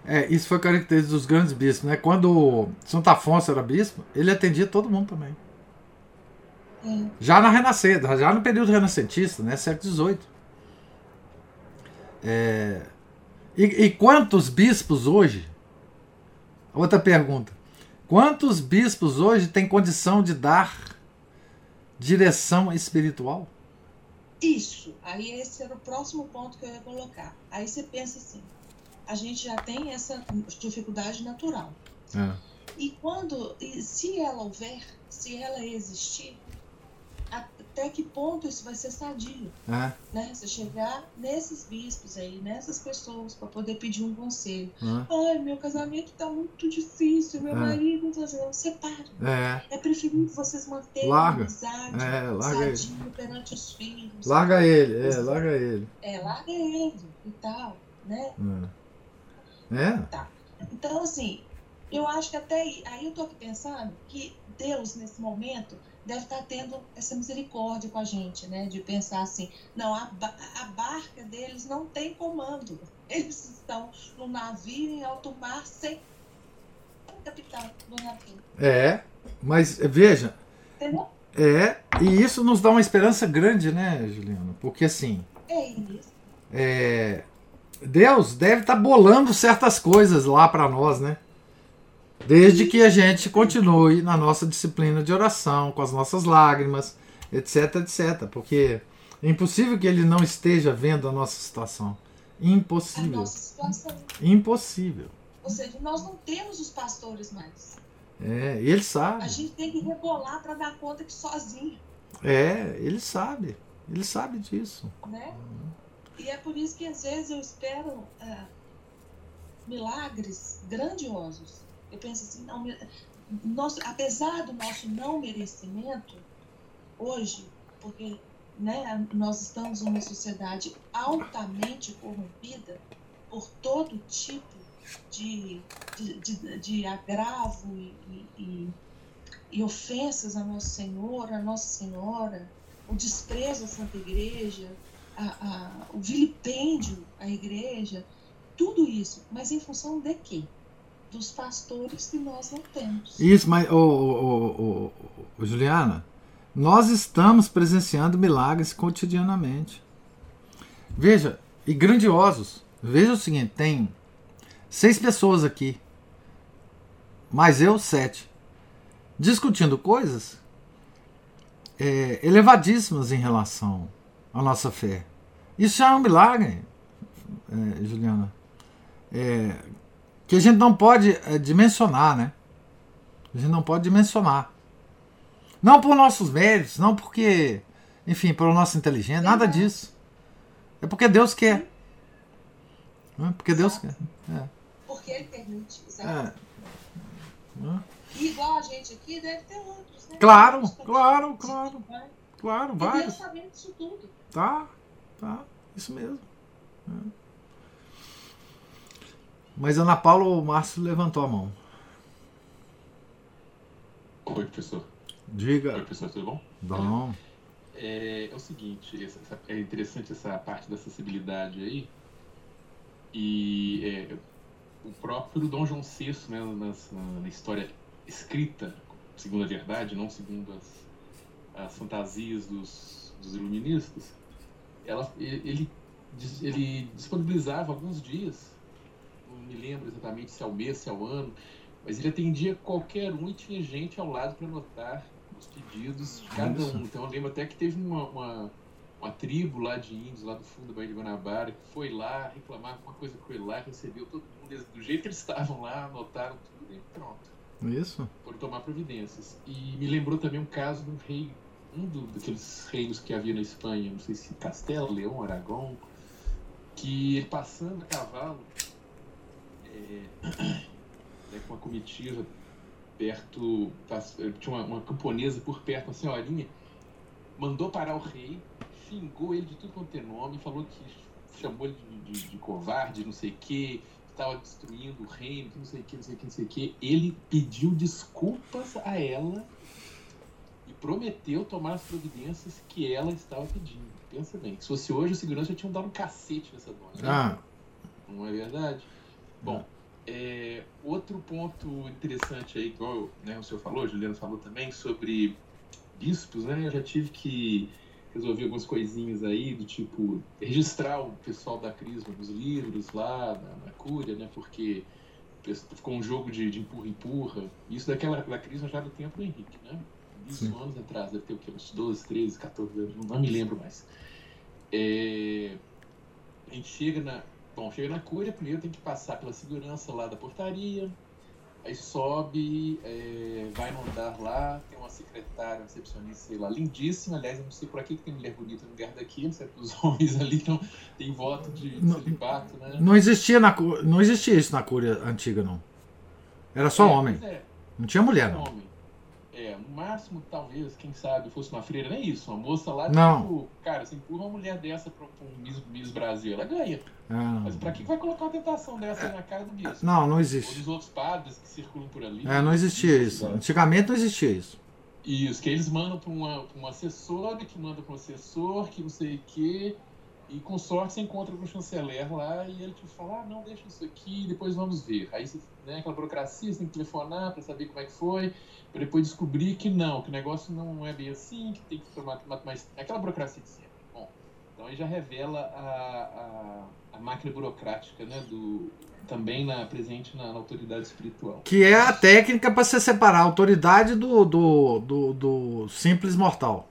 É, isso foi característica dos grandes bispos, né? Quando Santo Afonso era bispo, ele atendia todo mundo também. É, Já na Renascença, já no período renascentista, né? Século XVIII. É, e, e quantos bispos hoje? Outra pergunta. Quantos bispos hoje têm condição de dar direção espiritual? Isso. Aí esse era o próximo ponto que eu ia colocar. Aí você pensa assim, a gente já tem essa dificuldade natural. É. E quando, se ela houver, se ela existir, até que ponto isso vai ser sadio? É, Né? Você chegar nesses bispos aí, nessas pessoas, para poder pedir um conselho. é, Ai, meu casamento tá muito difícil, meu É. marido, tá fazendo. Separe. é. É preferível vocês manterem Larga. a amizade, É, larga ele. sadio perante os filhos. Larga ele, é, larga ele. É, larga ele e tal, né? É. É, Então, assim, eu acho que até aí, aí eu tô aqui pensando que Deus, nesse momento, deve estar tendo essa misericórdia com a gente, né? De pensar assim, não, a, ba- a barca deles não tem comando. Eles estão no navio em alto mar sem o capitão do navio. é. Mas veja, Entendeu? é, e isso nos dá uma esperança grande, né, Juliana? Porque assim, É isso. é, Deus deve estar bolando certas coisas lá para nós, né? Desde que a gente continue na nossa disciplina de oração, com as nossas lágrimas, etc, etc. Porque é impossível que ele não esteja vendo a nossa situação. A Impossível. nossa situação. Impossível. Ou seja, nós não temos os pastores mais. É, e ele A sabe. gente tem que rebolar para dar conta que sozinho. É, ele sabe. Ele sabe disso. né? E é por isso que às vezes eu espero ah, milagres grandiosos. Eu penso assim, não, nosso, apesar do nosso não merecimento hoje, porque né, nós estamos numa sociedade altamente corrompida por todo tipo de, de, de, de agravo e, e- e, e ofensas a Nosso Senhor, a Nossa Senhora, o desprezo à Santa Igreja, a- a- o vilipêndio à Igreja, tudo isso, mas em função de quê? Dos pastores que nós não temos. Isso, mas, ô, Juliana, nós estamos presenciando milagres cotidianamente. Veja, e grandiosos. Veja o seguinte: tem seis pessoas aqui, mais eu, sete, discutindo coisas é, elevadíssimas em relação à nossa fé. Isso já é um milagre, é, Juliana. É, que a gente não pode é, dimensionar, né? A gente não pode dimensionar. Não por nossos méritos, não porque, enfim, pela nossa inteligência, nada disso. É porque Deus quer. Né? Porque Deus quer. É. Porque ele permite. É. Né? E igual a gente aqui, deve ter outros, né? Claro, claro, claro. Claro, E Deus sabendo disso tudo. Tá, tá, isso mesmo. É. Mas Ana Paula Márcio levantou a mão. Oi, professor. Oi, Diga. professor, tudo bom? Bom. É, é o seguinte, é interessante essa parte da acessibilidade aí. E é, o próprio Dom João VI, né, na, na história escrita, segundo a verdade, não segundo as, as fantasias dos, dos iluministas, ela, ele, ele disponibilizava alguns dias, não me lembro exatamente se é o mês, se é o ano, mas ele atendia qualquer um e tinha gente ao lado para anotar os pedidos de cada um. Então eu lembro até que teve uma, uma, uma tribo lá de índios, lá do fundo da Baía de Guanabara, que foi lá reclamar alguma coisa que foi lá, recebeu todo mundo do jeito que eles estavam lá, anotaram tudo e pronto. Isso. Foram tomar providências. E me lembrou também um caso do rei, um do, daqueles reinos que havia na Espanha, não sei se Castelo, Leão, Aragão, que ele passando a cavalo é, né, com uma comitiva perto, tinha uma, uma camponesa por perto, uma senhorinha, mandou parar o rei, xingou ele de tudo quanto é nome, falou que chamou ele de, de, de covarde, não sei o que, estava destruindo o reino, que não sei o que, não sei o que, não sei o que. Ele pediu desculpas a ela e prometeu tomar as providências que ela estava pedindo. Pensa bem, se fosse hoje, o segurança já tinha dado um cacete nessa dona. Né? Ah. Não é verdade? Bom, é, outro ponto interessante aí, igual né, o senhor falou, Juliano falou também, sobre bispos, né? Eu já tive que resolver algumas coisinhas aí, do tipo, registrar o pessoal da Crisma nos livros lá, na, na Cúria, né? Porque ficou um jogo de empurra-empurra. Isso daquela da Crisma já do tempo do Henrique, né? 20 anos atrás, deve ter o quê? Uns 12, 13, 14 anos, não me lembro mais. É, a gente chega na. Bom, chega na Cúria, primeiro tem que passar pela segurança lá da portaria, Aí sobe, é, vai no andar lá, tem uma secretária, uma recepcionista, sei lá, lindíssima. Aliás, eu não sei por aqui que tem mulher bonita no lugar daqui, certo? Os homens ali não tem voto de não, celibato, né? Não existia, na, não existia isso na cúria antiga, não. Era só é, homem. É. Não tinha mulher, não. Homem. É, no máximo, talvez, quem sabe, fosse uma freira, nem isso. Uma moça lá, não. tipo, cara, você empurra uma mulher dessa pra, um Miss, Miss Brasil, ela ganha. Ah. Mas pra que vai colocar uma tentação dessa na cara do bispo? Não, não existe. Ou dos outros padres que circulam por ali. É, não existia isso. Antigamente não existia isso. Isso, que eles mandam pra, uma, pra um assessor, que manda pra um assessor, que não sei o quê. E com sorte você encontra com o chanceler lá e ele te fala, ah, não, deixa isso aqui, depois vamos ver. Aí você, né, aquela burocracia, você tem que telefonar para saber como é que foi, para depois descobrir que não, que o negócio não é bem assim, que tem que tomar mais. É aquela burocracia de sempre. Bom, então aí já revela a, a, a máquina burocrática, né, do, também na, presente na, na, autoridade espiritual. Que é a técnica para se separar a autoridade do, do, do, do simples mortal.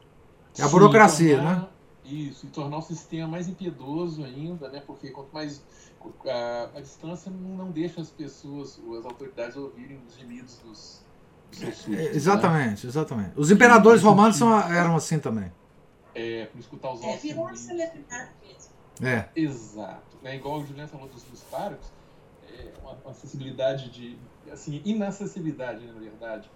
É a Sim, burocracia, tornar, né? Isso, e tornar o sistema mais impiedoso ainda, né? Porque quanto mais a, a distância não deixa as pessoas, as autoridades ouvirem os gemidos dos, dos. É, exatamente, né? exatamente. Os imperadores e, romanos são, eram assim também. É, por escutar os ossos. É, virou uma celebridade mesmo. É. Exato. É igual o Juliano falou dos, dos párocos, é uma, uma acessibilidade de. assim, inacessibilidade, na verdade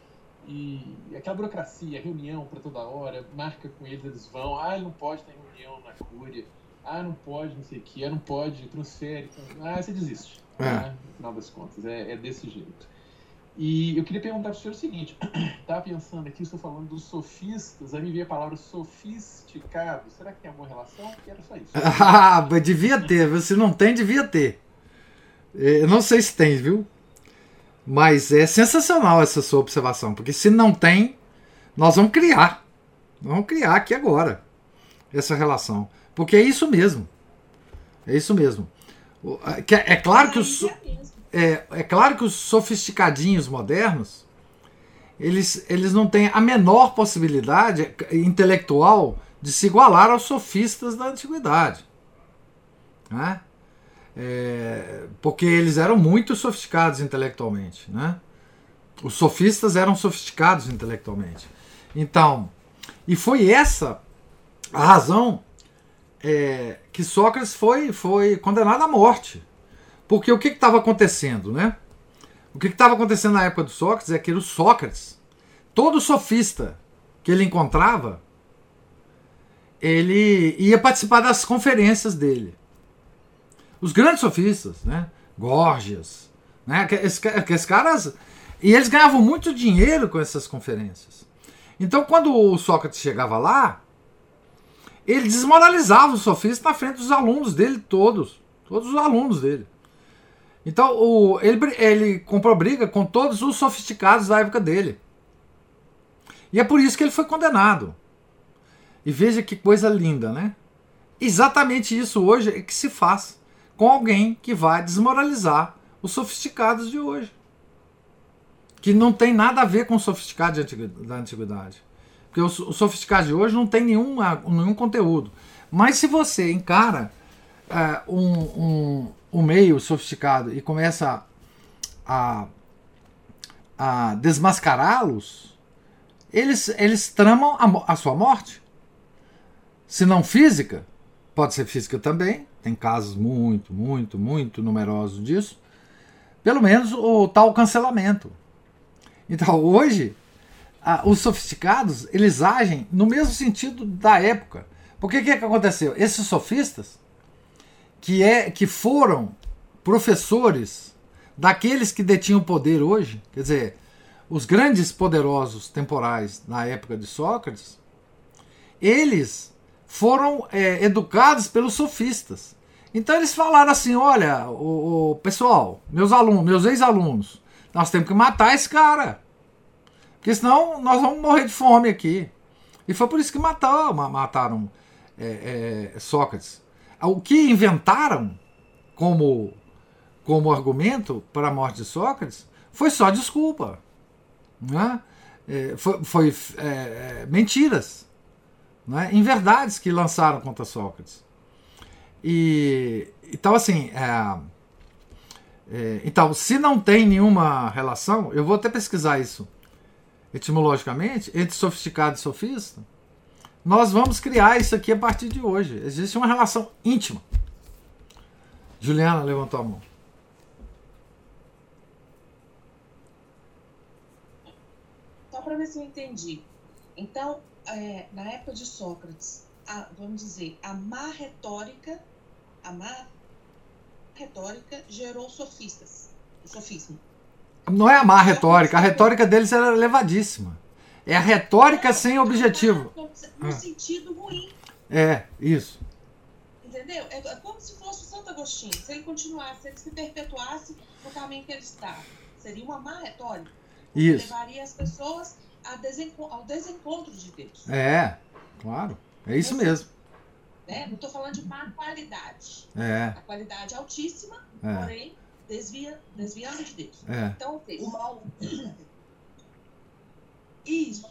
e aquela burocracia, reunião para toda hora, marca com eles, eles vão, ah, não pode ter reunião na cúria, ah, não pode, não sei o que, ah, não pode, transfere, ah, você desiste, é. né? no final das contas, é, é, desse jeito. E eu queria perguntar para o senhor o seguinte, estava pensando aqui, estou falando dos sofistas, aí me veio a palavra sofisticado, será que tem alguma relação? Que era só isso. Ah, devia ter, se não tem, devia ter. Eu não sei se tem, viu? Mas é sensacional essa sua observação, porque se não tem, nós vamos criar. Vamos criar aqui agora essa relação. Porque é isso mesmo. É isso mesmo. É, é claro que os, é, é claro que os sofisticadinhos modernos eles, eles não têm a menor possibilidade intelectual de se igualar aos sofistas da antiguidade. Né? É, porque eles eram muito sofisticados intelectualmente. Né? Os sofistas eram sofisticados intelectualmente. Então, e foi essa a razão é, que Sócrates foi, foi condenado à morte. Porque o que estava acontecendo, né? O que estava acontecendo na época do Sócrates é que o Sócrates, todo sofista que ele encontrava, ele ia participar das conferências dele. Os grandes sofistas, né? Gorgias, né? Aqueles caras. E eles ganhavam muito dinheiro com essas conferências. Então, quando o Sócrates chegava lá, ele desmoralizava os sofistas na frente dos alunos dele todos. Todos os alunos dele. Então, o, ele, ele comprou briga com todos os sofisticados da época dele. E é por isso que ele foi condenado. E veja que coisa linda, né? Exatamente isso hoje é que se faz com alguém que vai desmoralizar os sofisticados de hoje. Que não tem nada a ver com os sofisticados da antiguidade. Porque os, sofisticados de hoje não tem nenhum, nenhum conteúdo. Mas se você encara é, um, um, um meio sofisticado e começa a, a desmascará-los, eles, eles tramam a, a sua morte. Se não física, pode ser física também, tem casos muito, muito, muito numerosos disso. Pelo menos o tal cancelamento. Então hoje, a, os sofisticados eles agem no mesmo sentido da época. Porque o que, que aconteceu? Esses sofistas, que, é, que foram professores daqueles que detinham poder hoje, quer dizer, os grandes poderosos temporais na época de Sócrates, eles foram é, educados pelos sofistas. Então eles falaram assim: olha, o, o pessoal, meus alunos, meus ex-alunos, nós temos que matar esse cara. Porque senão nós vamos morrer de fome aqui. E foi por isso que mataram, mataram é, é, Sócrates. O que inventaram como, como argumento para a morte de Sócrates foi só desculpa. Né? É, foi, foi é, é, mentiras, né? inverdades que lançaram contra Sócrates. E então assim, é, é, então se não tem nenhuma relação, eu vou até pesquisar isso etimologicamente entre sofisticado e sofista. Nós vamos criar isso aqui a partir de hoje. Existe uma relação íntima. Juliana levantou a mão. Só para ver se eu entendi. Então, é, na época de Sócrates, a, vamos dizer, a má retórica, a má retórica gerou sofistas, o sofismo. Não é a má retórica, a retórica deles era elevadíssima. É a retórica sem objetivo. No sentido ruim. É, isso. Entendeu? É, é como se fosse o Santo Agostinho. Se ele continuasse, se ele se perpetuasse no caminho que ele está, seria uma má retórica. Isso. Levaria as pessoas ao desencontro de Deus. É, claro. É isso mesmo. Né? Não estou falando de má qualidade. É. A qualidade altíssima, é. porém desvia, desviando de Deus. É. Então, o mal. Isso.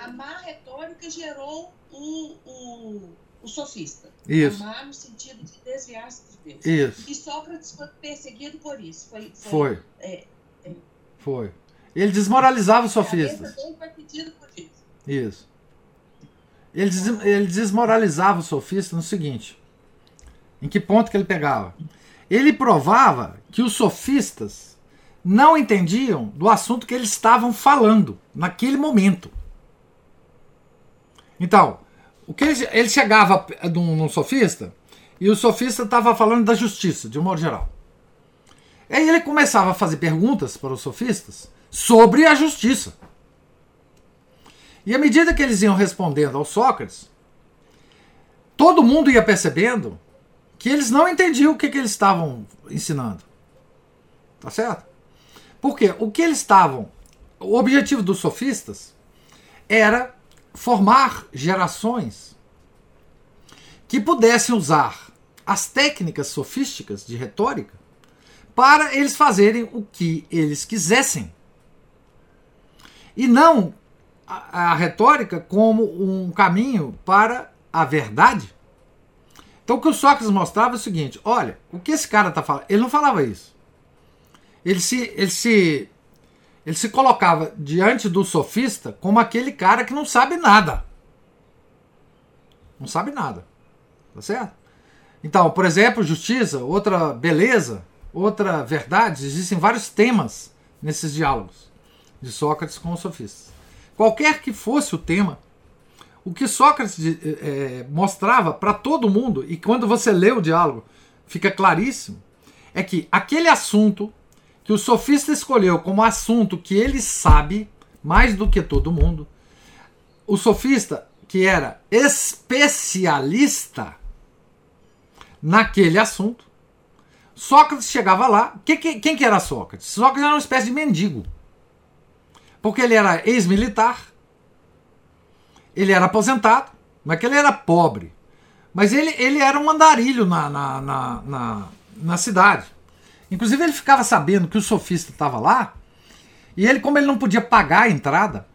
A má retórica gerou o, o, o sofista. Isso. A má no sentido de desviar-se de Deus. Isso. E Sócrates foi perseguido por isso. Foi. Foi. Foi. É, é. foi. Ele desmoralizava os sofistas. Foi pedido por isso. Isso. Ele, des, ele desmoralizava os sofistas no seguinte: em que ponto que ele pegava? Ele provava que os sofistas não entendiam do assunto que eles estavam falando naquele momento. Então, o que ele, ele chegava num, num sofista e o sofista estava falando da justiça, de um modo geral. Aí ele começava a fazer perguntas para os sofistas sobre a justiça. E à medida que eles iam respondendo ao Sócrates, todo mundo ia percebendo que eles não entendiam o que, que eles estavam ensinando. Tá certo? Porque o que eles estavam. O objetivo dos sofistas era formar gerações que pudessem usar as técnicas sofísticas de retórica para eles fazerem o que eles quisessem. E não a, a retórica como um caminho para a verdade. Então o que o Sócrates mostrava é o seguinte: olha, o que esse cara está falando. Ele não falava isso. Ele se, ele se, ele se colocava diante do sofista como aquele cara que não sabe nada. Não sabe nada. Tá certo? Então, por exemplo, justiça, outra beleza, outra verdade, existem vários temas nesses diálogos de Sócrates com os sofistas. Qualquer que fosse o tema, o que Sócrates é, mostrava para todo mundo, e quando você lê o diálogo fica claríssimo, é que aquele assunto que o sofista escolheu como assunto que ele sabe mais do que todo mundo, o sofista que era especialista naquele assunto, Sócrates chegava lá. Que, que, quem que era Sócrates? Sócrates era uma espécie de mendigo. Porque ele era ex-militar, ele era aposentado, não é que ele era pobre, mas ele, ele era um andarilho na, na, na, na, na cidade. Inclusive ele ficava sabendo que o sofista estava lá, e ele, como ele não podia pagar a entrada,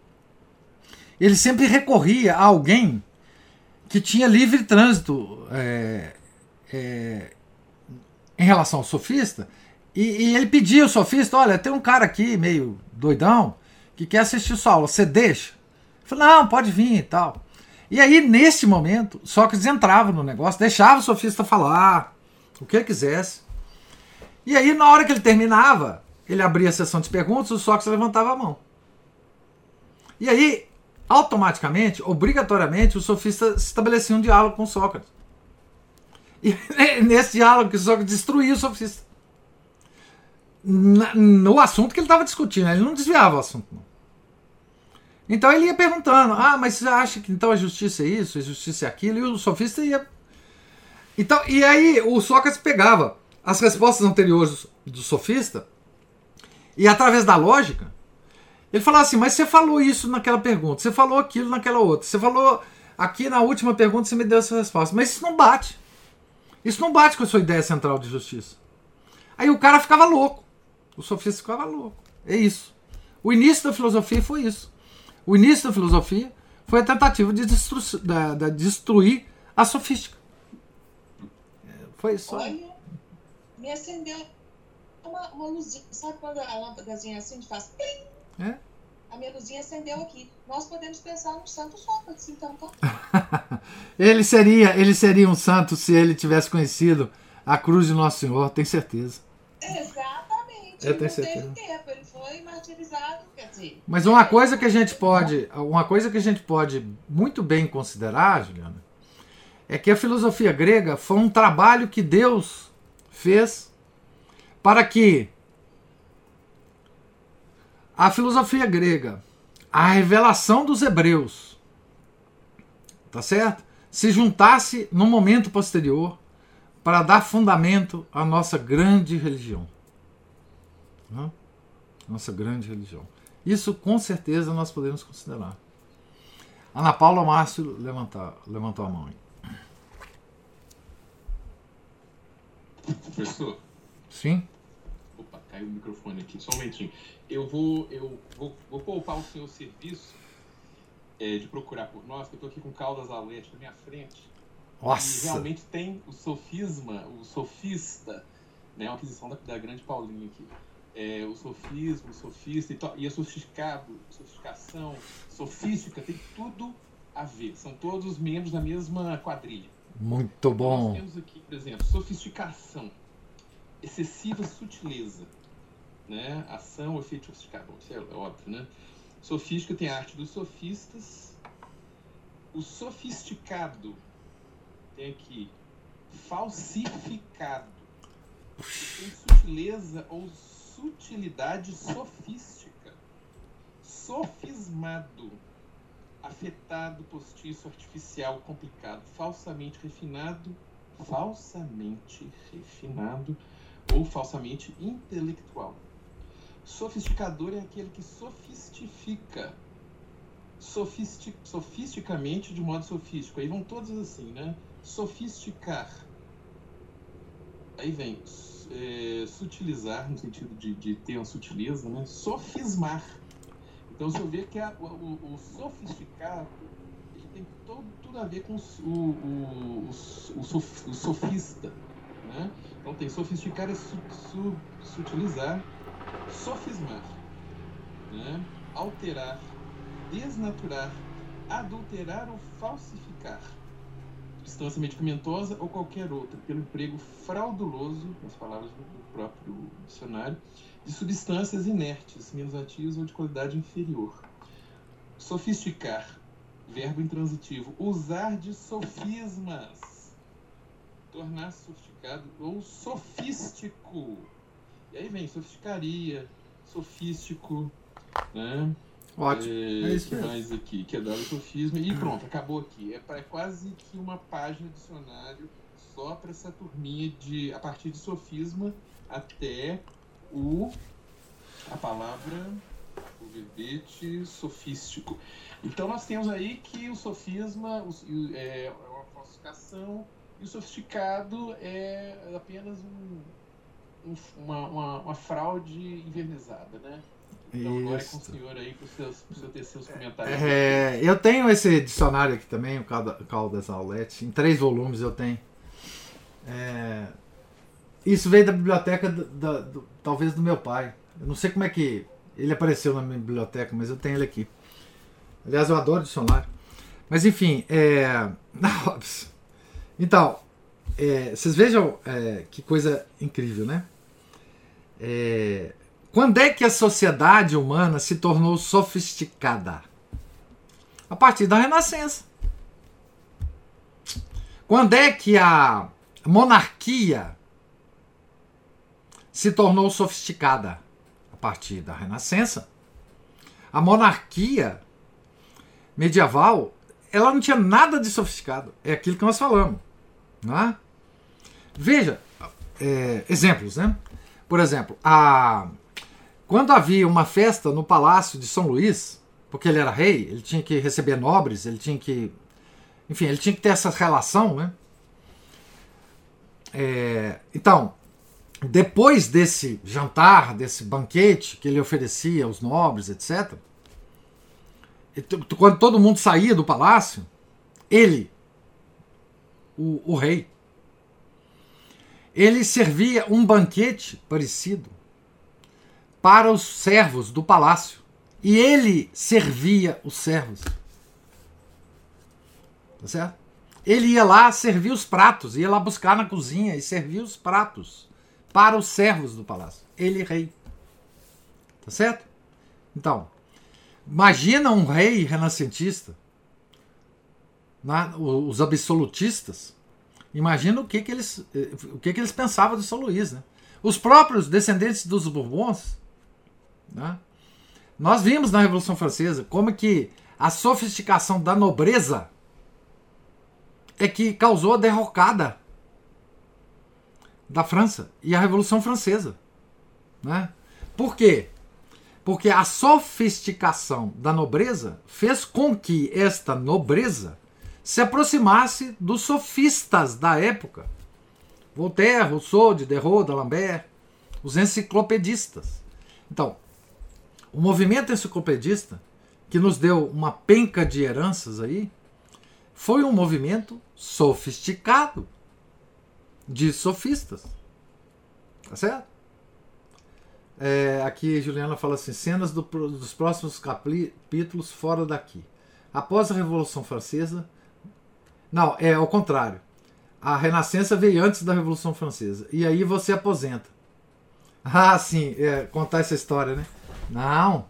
ele sempre recorria a alguém que tinha livre trânsito é, é, em relação ao sofista, E, e ele pediu ao sofista: olha, tem um cara aqui meio doidão que quer assistir sua aula, você deixa? Ele falou: não, pode vir e tal. E aí, nesse momento, Sócrates entrava no negócio, deixava o sofista falar o que quisesse. E aí, na hora que ele terminava, ele abria a sessão de perguntas, o Sócrates levantava a mão. E aí, automaticamente, obrigatoriamente, o sofista estabelecia um diálogo com Sócrates. E nesse diálogo que Sócrates destruía o sofista. No assunto que ele estava discutindo, ele não desviava o assunto. Não. Então ele ia perguntando: ah, mas você acha que então a justiça é isso, a justiça é aquilo? E o sofista ia. Então, e aí o Sócrates pegava as respostas anteriores do sofista e através da lógica ele falava assim: mas você falou isso naquela pergunta, você falou aquilo naquela outra, você falou aqui na última pergunta, você me deu essa resposta, mas isso não bate. Isso não bate com a sua ideia central de justiça. Aí o cara ficava louco. O sofista ficava louco. É isso. O início da filosofia foi isso. O início da filosofia foi a tentativa de, destru da, da destruir a sofística. É, foi isso. Olha, me acendeu uma, uma luzinha. Sabe quando a lâmpadazinha assim faz plim? É? A minha luzinha acendeu aqui. Nós podemos pensar no santo Sócrates, então, tá? ele, seria, ele seria um santo se ele tivesse conhecido a cruz de Nosso Senhor, tenho certeza. Exatamente. Eu tenho certeza. Tempo. Ele foi martirizado mas uma coisa que a gente pode, uma coisa que a gente pode muito bem considerar, Juliana, é que a filosofia grega foi um trabalho que Deus fez para que a filosofia grega, a revelação dos hebreus, tá certo? Se juntasse no momento posterior para dar fundamento à nossa grande religião. Nossa grande religião. Isso com certeza nós podemos considerar. Ana Paula Márcio levantar, levantou a mão. Professor? Sim? Opa, caiu o microfone aqui, só um momentinho. Eu vou, eu vou, vou poupar o seu serviço é, de procurar por nós, que eu estou aqui com Caldas Alete na minha frente. Nossa! E realmente tem o sofisma, o sofista, né, uma aquisição da, da grande Paulinha aqui é, o sofismo, o sofista e, e a sofisticado, sofisticação, sofística, tem tudo a ver. São todos membros da mesma quadrilha. Muito bom. Então, nós temos aqui, por exemplo, sofisticação, excessiva sutileza, né? Ação, efeito sofisticado. Bom, isso é, é óbvio, né? Sofística tem a arte dos sofistas. O sofisticado tem aqui falsificado. Tem sutileza ou sutilidade sofística, sofismado, afetado, postiço, artificial, complicado, falsamente refinado, falsamente refinado ou falsamente intelectual. Sofisticador é aquele que sofistifica, sofistic, sofisticamente de modo sofístico. Aí vão todos assim, né? Sofisticar. Aí vem é, sutilizar, no sentido de, de ter uma sutileza, né? sofismar. Então, você vê que a, o, o, sofisticado ele tem todo, tudo a ver com o, o, o, sof, sofista. Né? Então, tem sofisticar é su, su, sutilizar, sofismar, né? alterar, desnaturar, adulterar ou falsificar substância medicamentosa ou qualquer outra, pelo emprego frauduloso, nas palavras do próprio dicionário, de substâncias inertes, menos ativas ou de qualidade inferior. Sofisticar, verbo intransitivo, usar de sofismas, tornar-se sofisticado ou sofístico. E aí vem sofisticaria, sofístico, né? Ótimo. É, é isso que mais aqui, que é dado sofisma. E pronto, acabou aqui. É, pra, é quase que uma página de dicionário só para essa turminha de a partir de sofisma até o a palavra o verbete sofístico. Então nós temos aí que o sofisma o, é uma falsificação e o sofisticado é apenas um, um, uma, uma, uma fraude envernizada, né? Então agora é com o senhor aí para o senhor ter seus comentários. É, eu tenho esse dicionário aqui também, o Caldas Aulete, em três volumes eu tenho. É, isso veio da biblioteca, do, do, do, talvez do meu pai. Eu não sei como é que ele apareceu na minha biblioteca, mas eu tenho ele aqui. Aliás, eu adoro dicionário. Mas enfim, é... então, é, vocês vejam é, que coisa incrível, né? É, quando é que a sociedade humana se tornou sofisticada? A partir da Renascença. Quando é que a monarquia se tornou sofisticada? A partir da Renascença. A monarquia medieval, ela não tinha nada de sofisticado. É aquilo que nós falamos. Né? Veja, é, exemplos, né? Por exemplo, a, quando havia uma festa no palácio de São Luís, porque ele era rei, ele tinha que receber nobres, ele tinha que. Enfim, ele tinha que ter essa relação, né? É, então, depois desse jantar, desse banquete que ele oferecia aos nobres, etc., quando todo mundo saía do palácio, ele, o, o rei, ele servia um banquete parecido para os servos do palácio. E ele servia os servos. Tá certo? Ele ia lá servir os pratos, ia lá buscar na cozinha e servir os pratos para os servos do palácio. Ele rei. Tá certo? Então, imagina um rei renascentista, né? os absolutistas, Imagina o que, que, eles, eh, o que, que eles pensavam de São Luís. Né? Os próprios descendentes dos Bourbons. Né? Nós vimos na Revolução Francesa como que a sofisticação da nobreza é que causou a derrocada da França e a Revolução Francesa. Né? Por quê? Porque a sofisticação da nobreza fez com que esta nobreza se aproximasse dos sofistas da época. Voltaire, Rousseau, Diderot, D'Alembert, os enciclopedistas. Então, o movimento enciclopedista, que nos deu uma penca de heranças aí, foi um movimento sofisticado de sofistas. Tá certo? É, aqui Juliana fala assim: cenas do, dos próximos capítulos fora daqui. Após a Revolução Francesa, não, é ao contrário. A Renascença veio antes da Revolução Francesa. E aí você aposenta. Ah, sim, é, contar essa história, né? Não.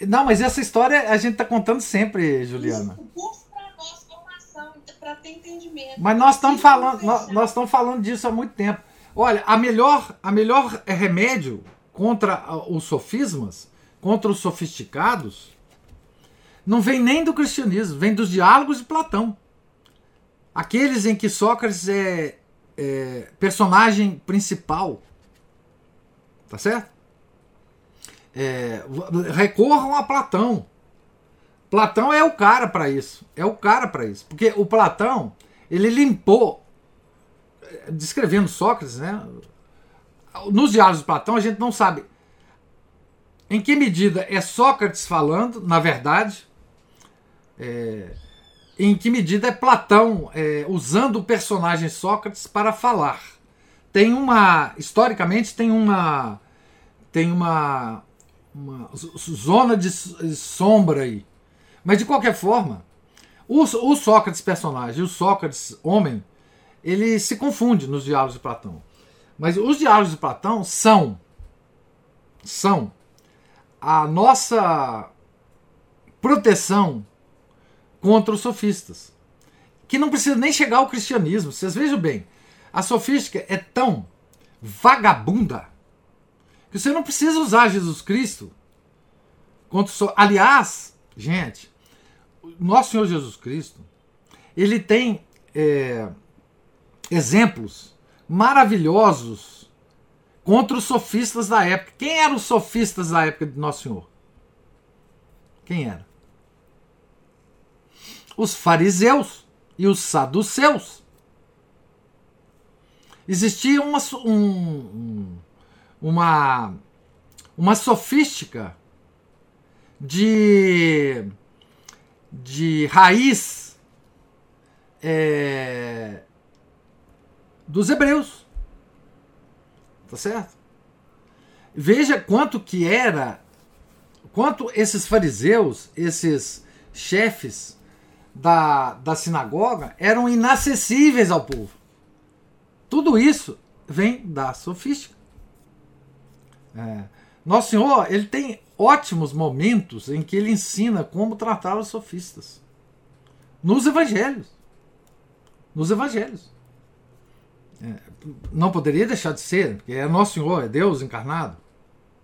Não, mas essa história a gente está contando sempre, Juliana. Isso, curso para nós, formação, para ter entendimento. Mas nós estamos falando, nós, nós estamos falando disso há muito tempo. Olha, a melhor, a melhor remédio contra os sofismas, contra os sofisticados, não vem nem do cristianismo, vem dos diálogos de Platão. Aqueles em que Sócrates é, é personagem principal. Tá certo? É, recorram a Platão. Platão é o cara para isso. É o cara para isso. Porque o Platão, ele limpou, descrevendo Sócrates, né? Nos diálogos de Platão, a gente não sabe em que medida é Sócrates falando, na verdade. É, em que medida é Platão é, usando o personagem Sócrates para falar. Tem uma, historicamente, tem uma, tem uma, uma zona de sombra aí. Mas de qualquer forma, o, o Sócrates personagem e o Sócrates homem, ele se confunde nos diálogos de Platão. Mas os diálogos de Platão são são a nossa proteção contra os sofistas. Que não precisa nem chegar ao cristianismo. Vocês vejam bem, a sofística é tão vagabunda que você não precisa usar Jesus Cristo contra o Aliás, gente, nosso Senhor Jesus Cristo, ele tem é, exemplos maravilhosos contra os sofistas da época. Quem eram os sofistas da época de Nosso Senhor? Quem era? os fariseus e os saduceus. Existia uma, um, uma, uma sofística de, de raiz é, dos hebreus. Tá certo? Veja quanto que era, quanto esses fariseus, esses chefes da, da sinagoga eram inacessíveis ao povo. Tudo isso vem da sofística. É. Nosso Senhor, ele tem ótimos momentos em que ele ensina como tratar os sofistas. Nos evangelhos. Nos evangelhos. É, não poderia deixar de ser, porque é Nosso Senhor, é Deus encarnado.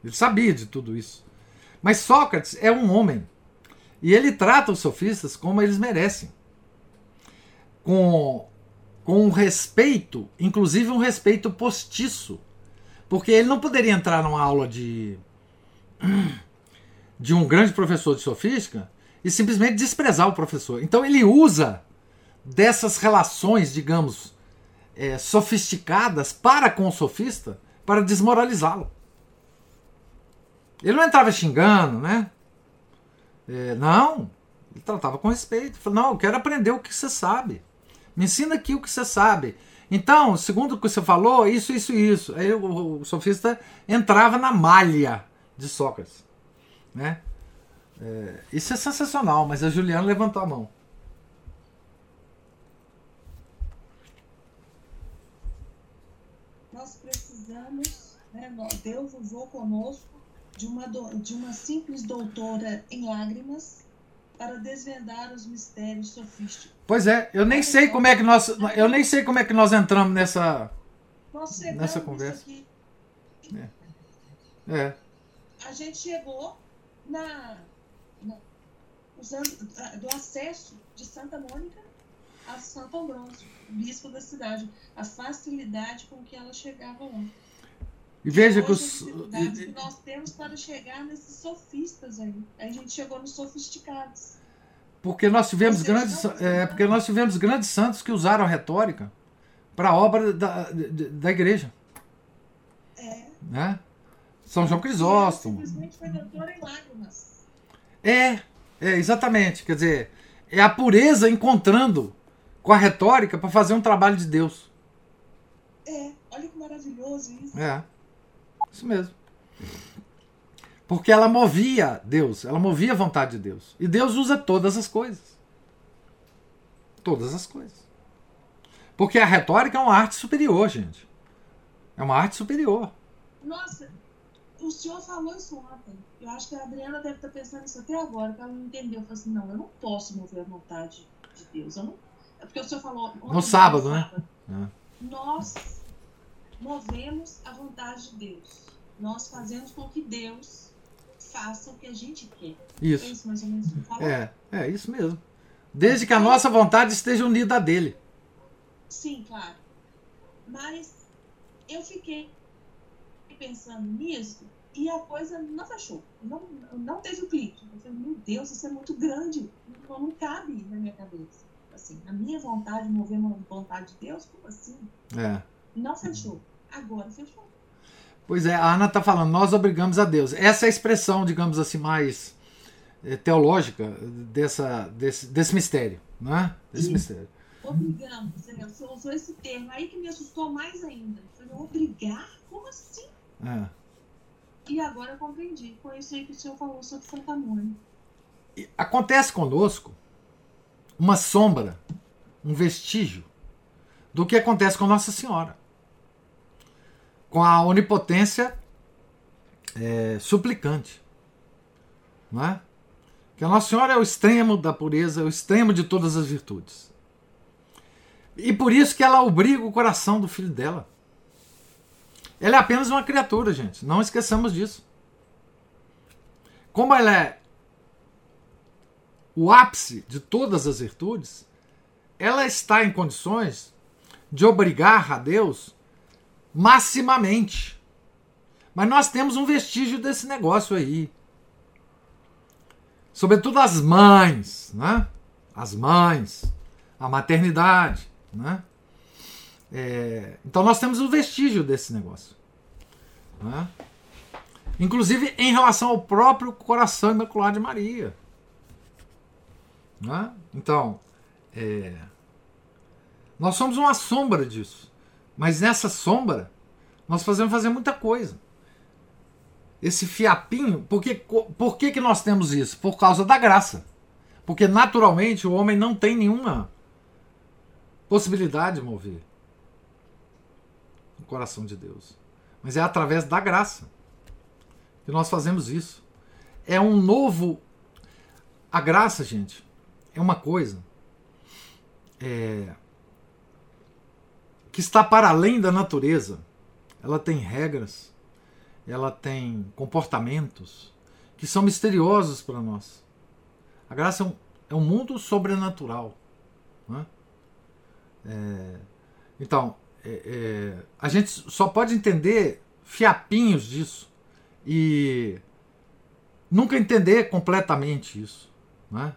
Ele sabia de tudo isso. Mas Sócrates é um homem. E ele trata os sofistas como eles merecem. Com, com um respeito, inclusive um respeito postiço. Porque ele não poderia entrar numa aula de, de um grande professor de sofística e simplesmente desprezar o professor. Então ele usa dessas relações, digamos, é, sofisticadas para com o sofista para desmoralizá-lo. Ele não entrava xingando, né? É, não, ele tratava com respeito. Falou, não, eu quero aprender o que você sabe. Me ensina aqui o que você sabe. Então, segundo o que você falou, isso, isso, isso. Aí o, o sofista entrava na malha de Sócrates. Né? É, isso é sensacional, mas a Juliana levantou a mão. Nós precisamos, né, Deus usou conosco de uma, de uma simples doutora em lágrimas para desvendar os mistérios sofísticos. Pois é, eu nem sei como é que nós, eu nem sei como é que nós entramos nessa nessa conversa. É. é. A gente chegou na, na usando do acesso de Santa Mônica a Santo Ambrósio, bispo da cidade, a facilidade com que ela chegava lá. E veja que os. que nós temos para chegar nesses sofistas aí. A gente chegou nos sofisticados. Porque nós tivemos grandes. É, porque nós tivemos grandes santos que usaram a retórica para a obra da, da igreja. É. Né? São João Crisóstomo. Simplesmente foi doutor em lágrimas. É, é, exatamente. Quer dizer, é a pureza encontrando com a retórica para fazer um trabalho de Deus. É, olha que maravilhoso isso. É. Isso mesmo. Porque ela movia Deus, ela movia a vontade de Deus. E Deus usa todas as coisas. Todas as coisas. Porque a retórica é uma arte superior, gente. É uma arte superior. Nossa, o senhor falou isso ontem. Eu acho que a Adriana deve estar pensando isso até agora, que ela não entendeu. Eu falei assim, não, eu não posso mover a vontade de Deus. Eu não... É porque o senhor falou. No sábado, né? Sábado, é. Nós movemos a vontade de Deus. Nós fazemos com que Deus faça o que a gente quer. Isso. É isso mais ou menos que É, é isso mesmo. Desde que a nossa vontade esteja unida a dele. Sim, claro. Mas eu fiquei pensando nisso e a coisa não fechou. Não, não teve o clique. Eu falei, meu Deus, isso é muito grande. Não, não cabe na minha cabeça. Assim, a minha vontade mover uma vontade de Deus, como assim? É. Não fechou. Agora fechou. Pois é, a Ana está falando, nós obrigamos a Deus. Essa é a expressão, digamos assim, mais eh, teológica dessa, desse, desse mistério, né? Desse mistério. Obrigamos, você usou esse termo aí que me assustou mais ainda. Falei, obrigar? Como assim? É. E agora eu compreendi. Foi isso aí que o senhor falou sobre Santa Mônica. Acontece conosco uma sombra, um vestígio do que acontece com Nossa Senhora. Com a onipotência é, suplicante. Não é? Que a Nossa Senhora é o extremo da pureza, é o extremo de todas as virtudes. E por isso que ela obriga o coração do filho dela. Ela é apenas uma criatura, gente. Não esqueçamos disso. Como ela é o ápice de todas as virtudes, ela está em condições de obrigar a Deus maximamente. Mas nós temos um vestígio desse negócio aí. Sobretudo as mães, né? As mães, a maternidade, né? É, então nós temos um vestígio desse negócio. Né? Inclusive em relação ao próprio coração imaculado de Maria. Né? Então, é, nós somos uma sombra disso. Mas nessa sombra, Nós fazemos fazer muita coisa. Esse fiapinho, por que, por que, que nós temos isso? Por causa da graça. Porque naturalmente o homem não tem nenhuma possibilidade de mover o coração de Deus. Mas é através da graça que nós fazemos isso. É um novo. A graça, gente, é uma coisa é, que está para além da natureza. Ela tem regras, ela tem comportamentos que são misteriosos para nós. A graça é um, é um mundo sobrenatural. Né? É, então, é, é, a gente só pode entender fiapinhos disso e nunca entender completamente isso. Né?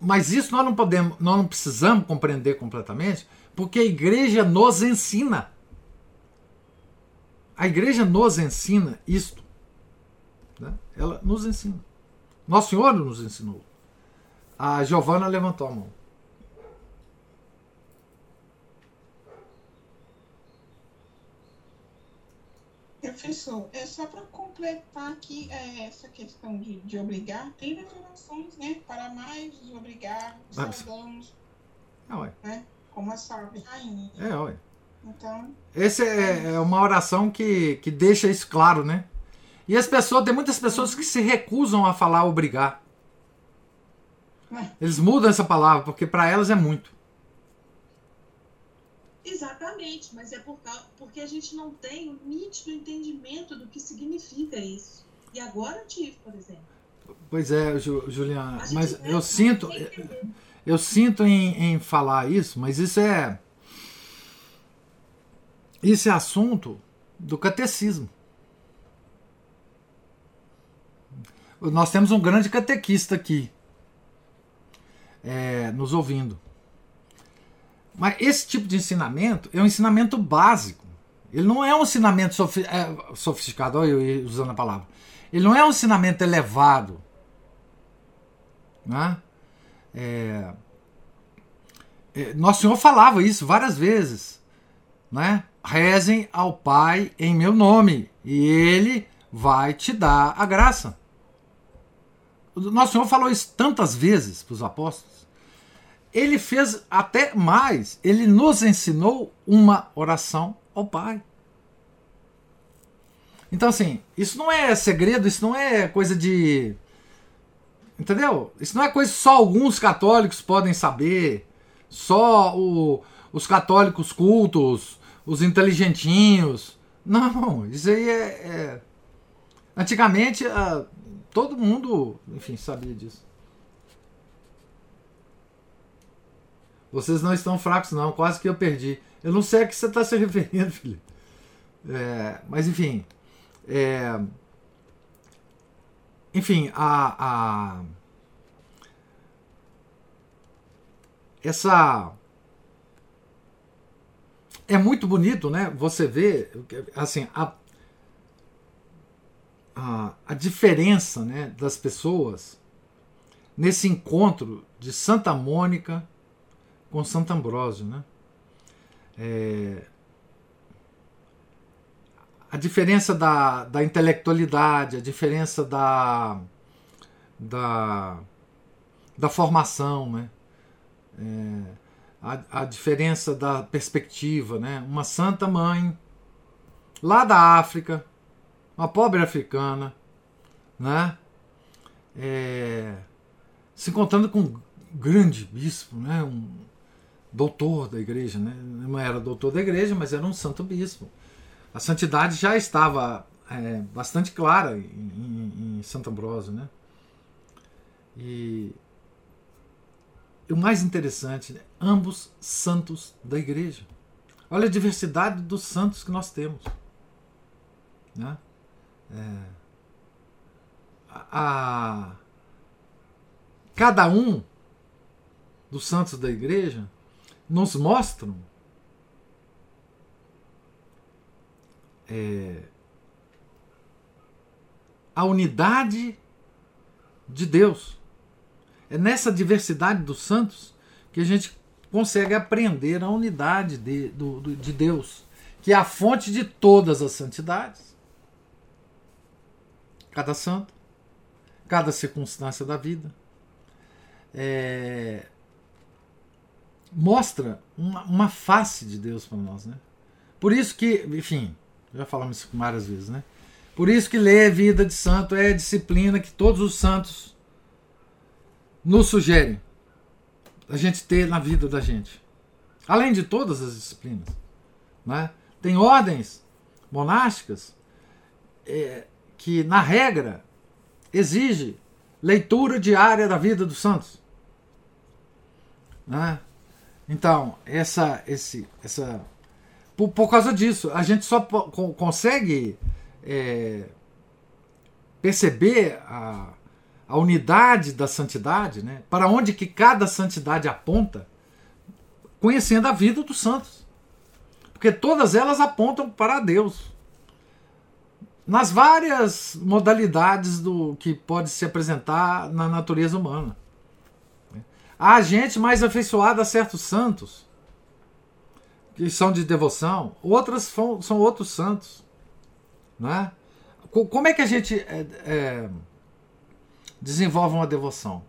Mas isso nós não podemos, nós não precisamos compreender completamente, porque a igreja nos ensina. A igreja nos ensina isto. Né? Ela nos ensina. Nosso Senhor nos ensinou. A Giovana levantou a mão. Professor, é só para completar aqui é, essa questão de, de obrigar, tem legislações, né? Para mais desobrigar, saudamos, é, né? Como a salve rainha. É, ué. Então. Esse é, é, uma oração que, que deixa isso claro, né? E as pessoas, tem muitas pessoas que se recusam a falar obrigar. Eles mudam essa palavra, porque para elas é muito. Exatamente, mas é por, porque a gente não tem o nítido entendimento do que significa isso. E agora eu tive, por exemplo. Pois é, Juliana, mas eu sinto, eu sinto em, em falar isso, mas isso é isso é assunto do catecismo. Nós temos um grande catequista aqui, é, nos ouvindo. Mas esse tipo de ensinamento é um ensinamento básico. Ele não é um ensinamento é, sofisticado, olha eu usando a palavra. Ele não é um ensinamento elevado. Né? É, é, Nosso Senhor falava isso várias vezes. Né? Rezem ao Pai em meu nome, e Ele vai te dar a graça. Nosso Senhor falou isso tantas vezes para os apóstolos ele fez até mais, ele nos ensinou uma oração ao Pai. Então, assim, isso não é segredo, isso não é coisa de. Entendeu? Isso não é coisa que só alguns católicos podem saber, só o, os católicos cultos, os inteligentinhos. Não, isso aí é. é... Antigamente, uh, todo mundo, enfim, sabia disso. Vocês não estão fracos, não. Quase que eu perdi. Eu não sei a que você está se referindo, filho. É, mas enfim. É, enfim, a, a, essa é muito bonito, né? Você vê assim a, a, a diferença, né, das pessoas nesse encontro de Santa Mônica com Santo Ambrósio. Né? É, a diferença da, da intelectualidade, a diferença da, da, da formação, né? É, a, a diferença da perspectiva. Né? Uma santa mãe lá da África, uma pobre africana, né? É, se encontrando com um grande bispo, né? um, doutor da igreja, né? não era doutor da igreja, mas era um santo bispo. A santidade já estava é, bastante clara em, em, Santo Ambrósio. Né? E, e o mais interessante, ambos santos da igreja. Olha a diversidade dos santos que nós temos. Né? É, a, cada um dos santos da igreja nos mostram é, a unidade de Deus. É nessa diversidade dos santos que a gente consegue aprender a unidade de, do, de Deus, que é a fonte de todas as santidades. Cada santo, cada circunstância da vida. É, mostra uma, uma, face de Deus para nós, né? Por isso que, enfim, já falamos isso várias vezes, né? Por isso que ler vida de santo é a disciplina que todos os santos nos sugerem a gente ter na vida da gente. Além de todas as disciplinas. Né? Tem ordens monásticas é, que, na regra, exige leitura diária da vida dos santos. Né? Então, essa, esse, essa, por, por causa disso, a gente só consegue é, perceber a, a unidade da santidade, né? para onde que cada santidade aponta, conhecendo a vida dos santos. Porque todas elas apontam para Deus. Nas várias modalidades do que pode se apresentar na natureza humana. Há gente mais afeiçoada a certos santos, que são de devoção, outras são, outros santos. Né? Como é que a gente é, é, desenvolve uma devoção?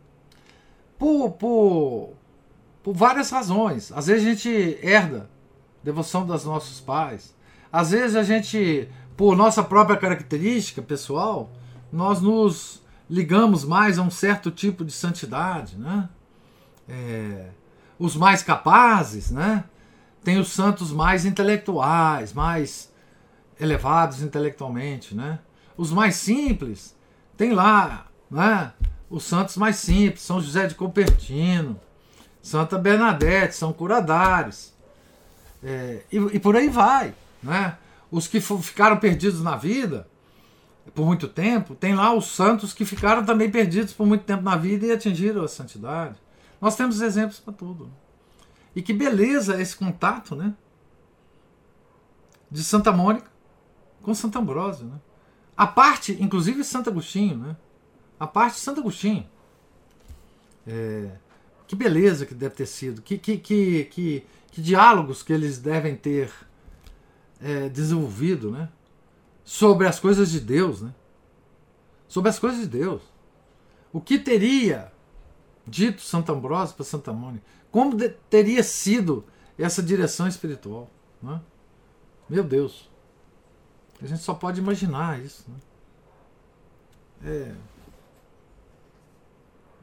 Por, por, por várias razões. Às vezes a gente herda devoção dos nossos pais. Às vezes a gente, por nossa própria característica pessoal, nós nos ligamos mais a um certo tipo de santidade, né? É, os mais capazes, né? Tem os santos mais intelectuais, mais elevados intelectualmente, né? Os mais simples, tem lá, né? Os santos mais simples, São José de Copertino, Santa Bernadette, São Curadares. É, e, e, por aí vai. Né? Os que ficaram perdidos na vida por muito tempo, tem lá os santos que ficaram também perdidos por muito tempo na vida e atingiram a santidade. Nós temos exemplos para tudo. E que beleza esse contato, né? De Santa Mônica com Santo Ambrósio, né? A parte, inclusive Santo Agostinho, né? A parte de Santo Agostinho. É, que beleza que deve ter sido. Que, que, que, que, que diálogos que eles devem ter é, desenvolvido, né? Sobre as coisas de Deus, né? Sobre as coisas de Deus. O que teria dito Santo Ambrósio para Santa Mônica? Como de, teria sido essa direção espiritual? Né? Meu Deus. A gente só pode imaginar isso. Né?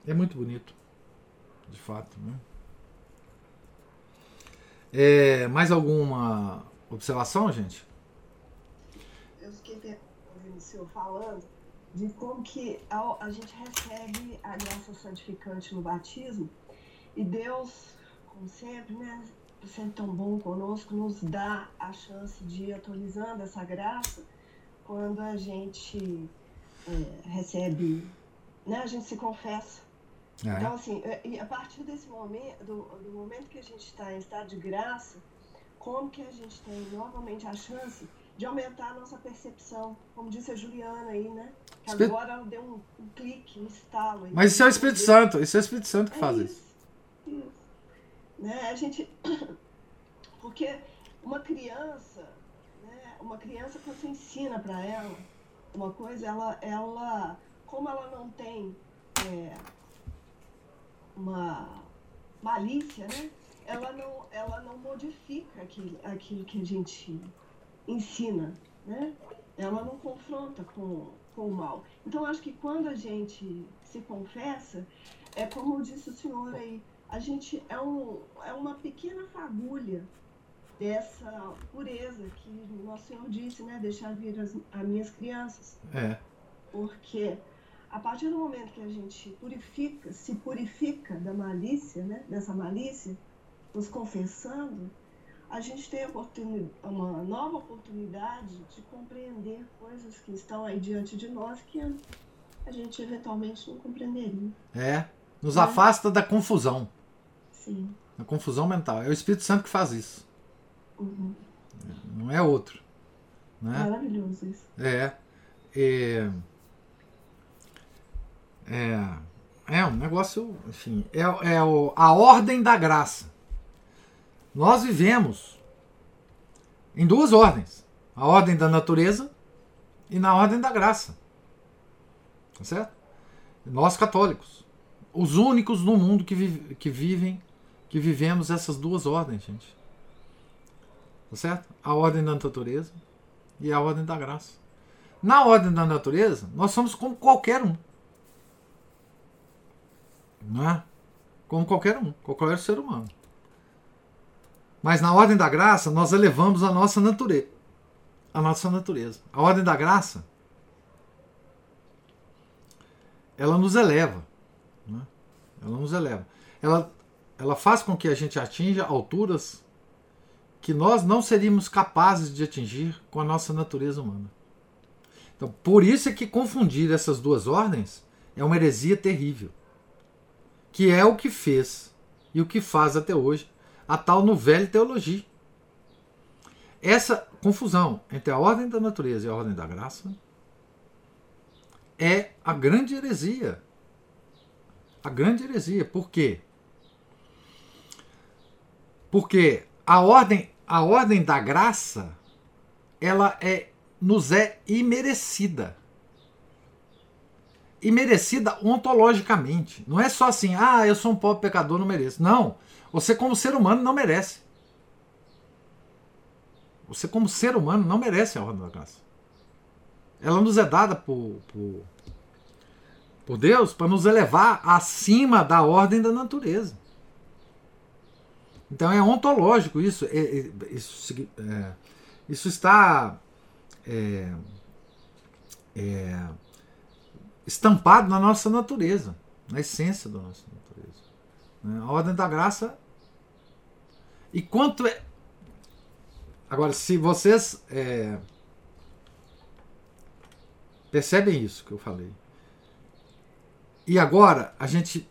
É, é muito bonito, de fato. Né? É, mais alguma observação, gente? Eu fiquei ouvindo o senhor falando de como que a, a gente recebe a graça santificante no batismo e Deus, como sempre, né, sempre tão bom conosco, nos dá a chance de ir atualizando essa graça quando a gente é, recebe, né, a gente se confessa é. Então, assim, é, e a partir desse momento, do, do momento que a gente está em estado de graça, como que a gente tem novamente a chance de aumentar a nossa percepção, como disse a Juliana aí, né? Que Espírito... agora ela deu um, um, clique, um estalo. Mas isso é o Espírito Santo, isso é o Espírito Santo que é faz isso. Isso. isso. Né? A gente. Porque uma criança, né? uma criança, quando você ensina para ela uma coisa, ela, ela, como ela não tem é, uma malícia, né? Ela não, ela não modifica aquilo, aquilo que a gente ensina, né? Ela não confronta com, com o mal. Então, acho que quando a gente se confessa, é como disse o senhor aí, a gente é, um, é uma pequena fagulha dessa pureza que o nosso Senhor disse, né? Deixar vir as, as minhas crianças. É. Porque a partir do momento que a gente purifica, se purifica da malícia, né, dessa malícia, nos confessando, a gente tem uma nova oportunidade de compreender coisas que estão aí diante de nós que a gente eventualmente não compreenderia. É, nos é. afasta da confusão. Sim. A confusão mental. É o Espírito Santo que faz isso. Uhum. Não é outro. Né? Maravilhoso isso. É. é... É, é um negócio, enfim, é, é o, a ordem da graça. Nós vivemos em duas ordens: a ordem da natureza e na ordem da graça. Tá certo? Nós católicos, os únicos no mundo que, vive, que vivem, que vivemos essas duas ordens, gente. Tá certo? A ordem da natureza e a ordem da graça. Na ordem da natureza, nós somos como qualquer um. Não é? Como qualquer um, qualquer ser humano. Mas na ordem da graça, nós elevamos a nossa natureza. A nossa natureza. A ordem da graça, ela nos eleva. Né? Ela nos eleva. Ela, ela faz com que a gente atinja alturas que nós não seríamos capazes de atingir com a nossa natureza humana. Então, por isso é que confundir essas duas ordens é uma heresia terrível. Que é o que fez e o que faz até hoje a tal novela teologia. Essa confusão entre a ordem da natureza e a ordem da graça é a grande heresia. A grande heresia. Por quê? Porque a ordem, a ordem da graça, ela é nos é imerecida. Imerecida ontologicamente. Não é só assim, ah, eu sou um pobre pecador, não mereço. Não. Você, como ser humano, não merece. Você, como ser humano, não merece a ordem da graça. Ela nos é dada por, por, por Deus para nos elevar acima da ordem da natureza. Então é ontológico isso. É, é, isso, é, isso está é, é, estampado na nossa natureza, na essência da nossa natureza. Né? A ordem da graça. E quanto é. Agora, se vocês é, percebem isso que eu falei, e agora a gente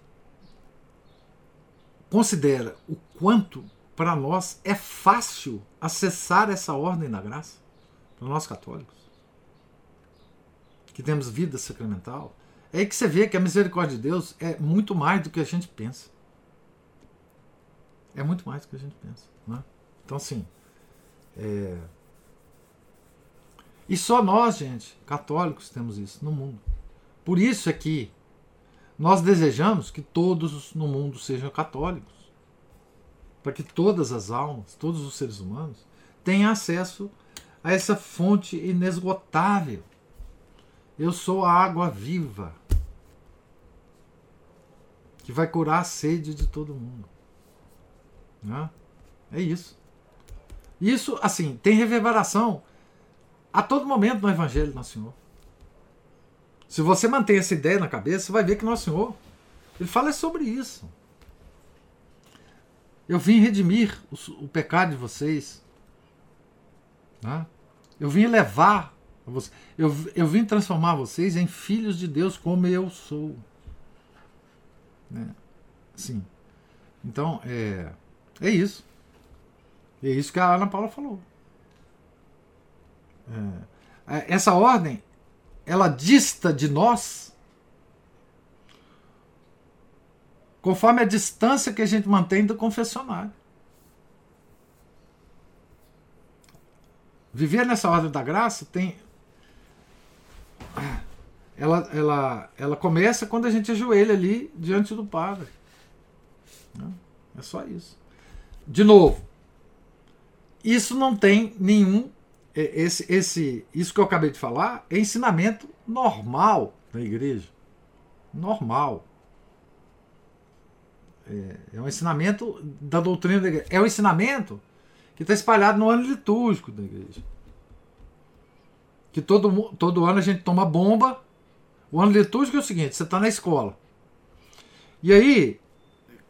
considera o quanto para nós é fácil acessar essa ordem da graça para nós católicos, que temos vida sacramental, é aí que você vê que a misericórdia de Deus é muito mais do que a gente pensa. É muito mais do que a gente pensa. Né? Então, assim. É... E só nós, gente, católicos, temos isso no mundo. Por isso é que nós desejamos que todos no mundo sejam católicos. Para que todas as almas, todos os seres humanos, tenham acesso a essa fonte inesgotável. Eu sou a água viva que vai curar a sede de todo mundo. Né? É isso. Isso, assim, tem reverberação a todo momento no Evangelho do Nosso Senhor. Se você mantém essa ideia na cabeça, você vai ver que Nosso Senhor ele fala sobre isso. Eu vim redimir o, o pecado de vocês. Né? Eu vim levar você. Eu, eu vim transformar vocês em filhos de Deus como eu sou. Né? Sim. Então, é, é isso. É isso que a Ana Paula falou. É, é essa ordem, ela dista de nós conforme a distância que a gente mantém do confessionário. Viver nessa ordem da graça tem. Ela, ela, ela começa quando a gente ajoelha ali diante do Padre. Né? É só isso. De novo, isso não tem nenhum. É, esse, esse, isso que eu acabei de falar é ensinamento normal da igreja. Normal. É, é um ensinamento da doutrina da igreja. É um ensinamento que está espalhado no ano litúrgico da igreja. Que todo, todo ano a gente toma bomba. O ano litúrgico é o seguinte: você está na escola. E aí,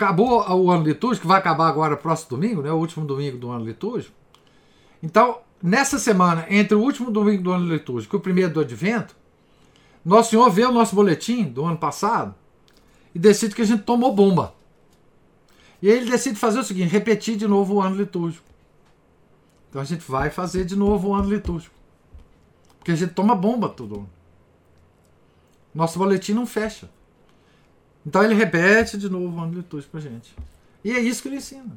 acabou o ano litúrgico, vai acabar agora próximo domingo, né, o último domingo do ano litúrgico. Então, nessa semana, entre o último domingo do ano litúrgico e o primeiro do advento, Nosso Senhor vê o nosso boletim do ano passado e decide que a gente tomou bomba. E aí ele decide fazer o seguinte: repetir de novo o ano litúrgico. Então a gente vai fazer de novo o ano litúrgico. Porque a gente toma bomba tudo. Nosso boletim não fecha. Então ele repete de novo o ano litúrgico pra gente. E é isso que ele ensina.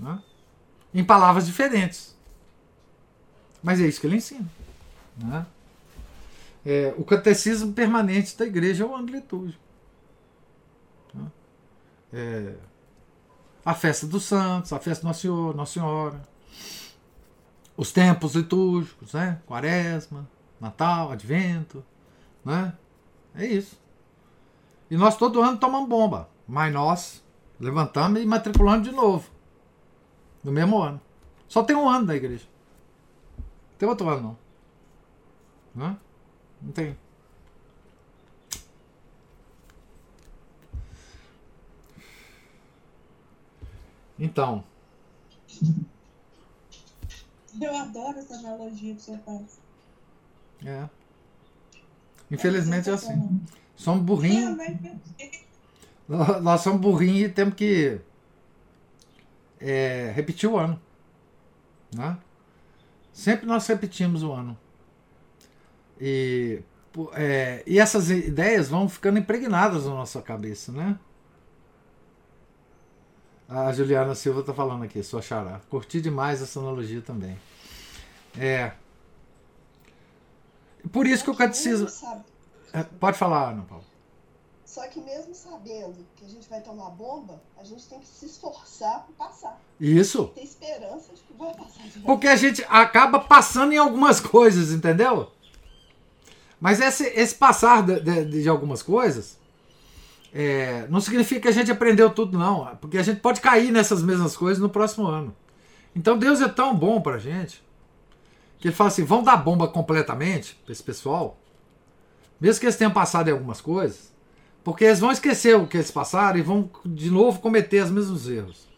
Né? Em palavras diferentes. Mas é isso que ele ensina. Né? É, o catecismo permanente da igreja é o ano litúrgico. Né? É, a festa dos santos, a festa do Nosso Senhor, Nossa Senhora, os tempos litúrgicos, né? Quaresma, Natal, Advento, né? É isso. E nós todo ano tomamos bomba, mas nós levantamos e matriculamos de novo. No mesmo ano. Só tem um ano da igreja. Não tem outro ano, não. Não, não tem. Então. Eu adoro essa analogia que você faz. É. Infelizmente é assim. Somos burrinhos. Nós somos burrinhos e temos que é, repetir o ano. Né? Sempre nós repetimos o ano. E, é, e essas ideias vão ficando impregnadas na nossa cabeça, né? A Juliana Silva está falando aqui, sua xará. Curti demais essa analogia também. É. Por isso que o catecismo. É, pode falar, Ana Paula. Só que mesmo sabendo que a gente vai tomar bomba, a gente tem que se esforçar para passar. Isso. Ter esperança de que vai passar. De Porque a gente acaba passando em algumas coisas, entendeu? Mas esse, esse passar de, de, de algumas coisas é, não significa que a gente aprendeu tudo, não. Porque a gente pode cair nessas mesmas coisas no próximo ano. Então Deus é tão bom pra gente que ele fala assim: vão dar bomba completamente pra esse pessoal, mesmo que eles tenham passado em algumas coisas porque eles vão esquecer o que eles passaram e vão de novo cometer os mesmos erros.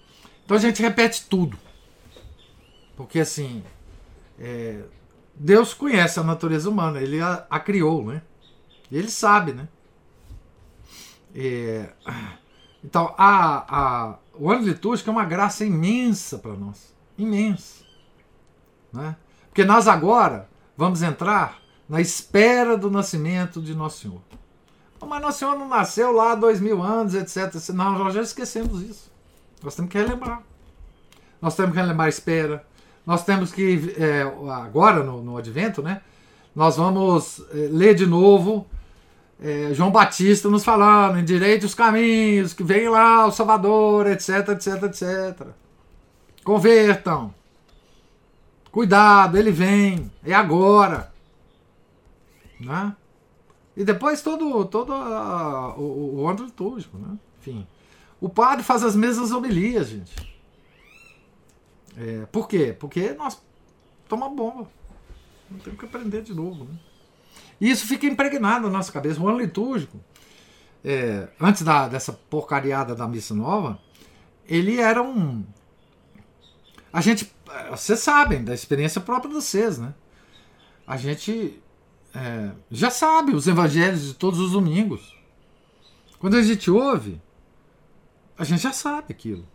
Então a gente repete tudo. Porque assim, é, Deus conhece a natureza humana, ele a, a criou, né? Ele sabe, né? É, então, a, a, o ano litúrgico é uma graça imensa para nós. Imensa. Né? Porque nós agora vamos entrar na espera do nascimento de Nosso Senhor. Mas Nosso Senhor não nasceu lá há dois mil anos, etc. Não, nós já esquecemos isso. Nós temos que relembrar. Nós temos que relembrar a espera. Nós temos que, é, agora no, no Advento, né? Nós vamos é, ler de novo é, João Batista nos falando, endireite os caminhos, que vem lá o Salvador, etc, etc, etc. Convertam. Cuidado, ele vem. É agora. Né? E depois todo, todo a, o, o litúrgico, né? Enfim. O padre faz as mesmas homilias, gente. É, por quê? Porque nós tomamos bomba. Não temos que aprender de novo. Né? E isso fica impregnado na nossa cabeça. O ano litúrgico, é, antes da, dessa porcariada da missa nova, ele era um. A gente. Vocês sabem da experiência própria de vocês, né? A gente é, já sabe os evangelhos de todos os domingos. Quando a gente ouve, a gente já sabe aquilo.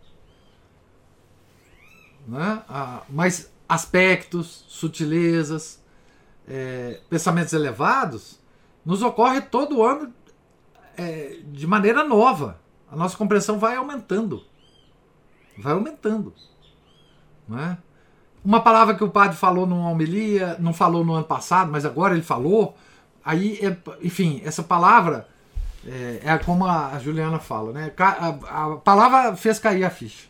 Né? Ah, mas aspectos, sutilezas, é, pensamentos elevados, nos ocorre todo ano é, de maneira nova. A nossa compreensão vai aumentando. Vai aumentando. Não é? Uma palavra que o padre falou numa homilia, não falou no ano passado, mas agora ele falou. Aí, é, enfim, essa palavra é, é como a Juliana fala, né? A, a, palavra fez cair a ficha.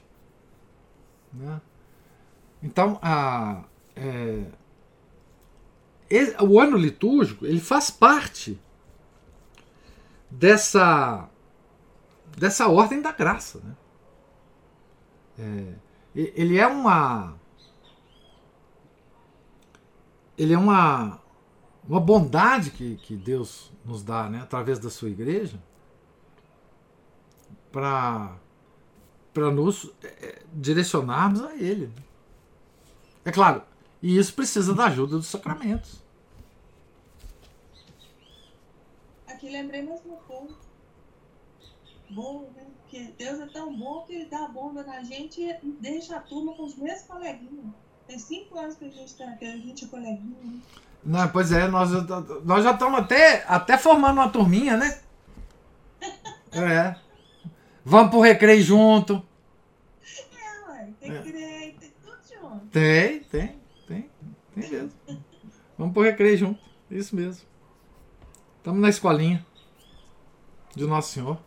Né? Então, a, é, o ano litúrgico ele faz parte dessa dessa ordem da graça, né? É, ele é uma ele é uma, uma bondade que, que Deus nos dá né, através da sua igreja para nos é, direcionarmos a Ele. É claro, e isso precisa da ajuda dos sacramentos. Aqui lembrei mais uma coisa. Bom, né? Porque Deus é tão bom que Ele dá a bomba na gente e deixa a turma com os mesmos coleguinhas. Tem cinco anos que a gente tá aqui, a gente é coleguinha. Não, pois é, nós, nós já estamos até, até formando uma turminha, né? É. Vamos pro recreio junto. É, ué, tem é. tem tudo junto. Tem, tem, tem, tem mesmo. Vamos pro recreio junto. Isso mesmo. Estamos na escolinha de Nosso Senhor.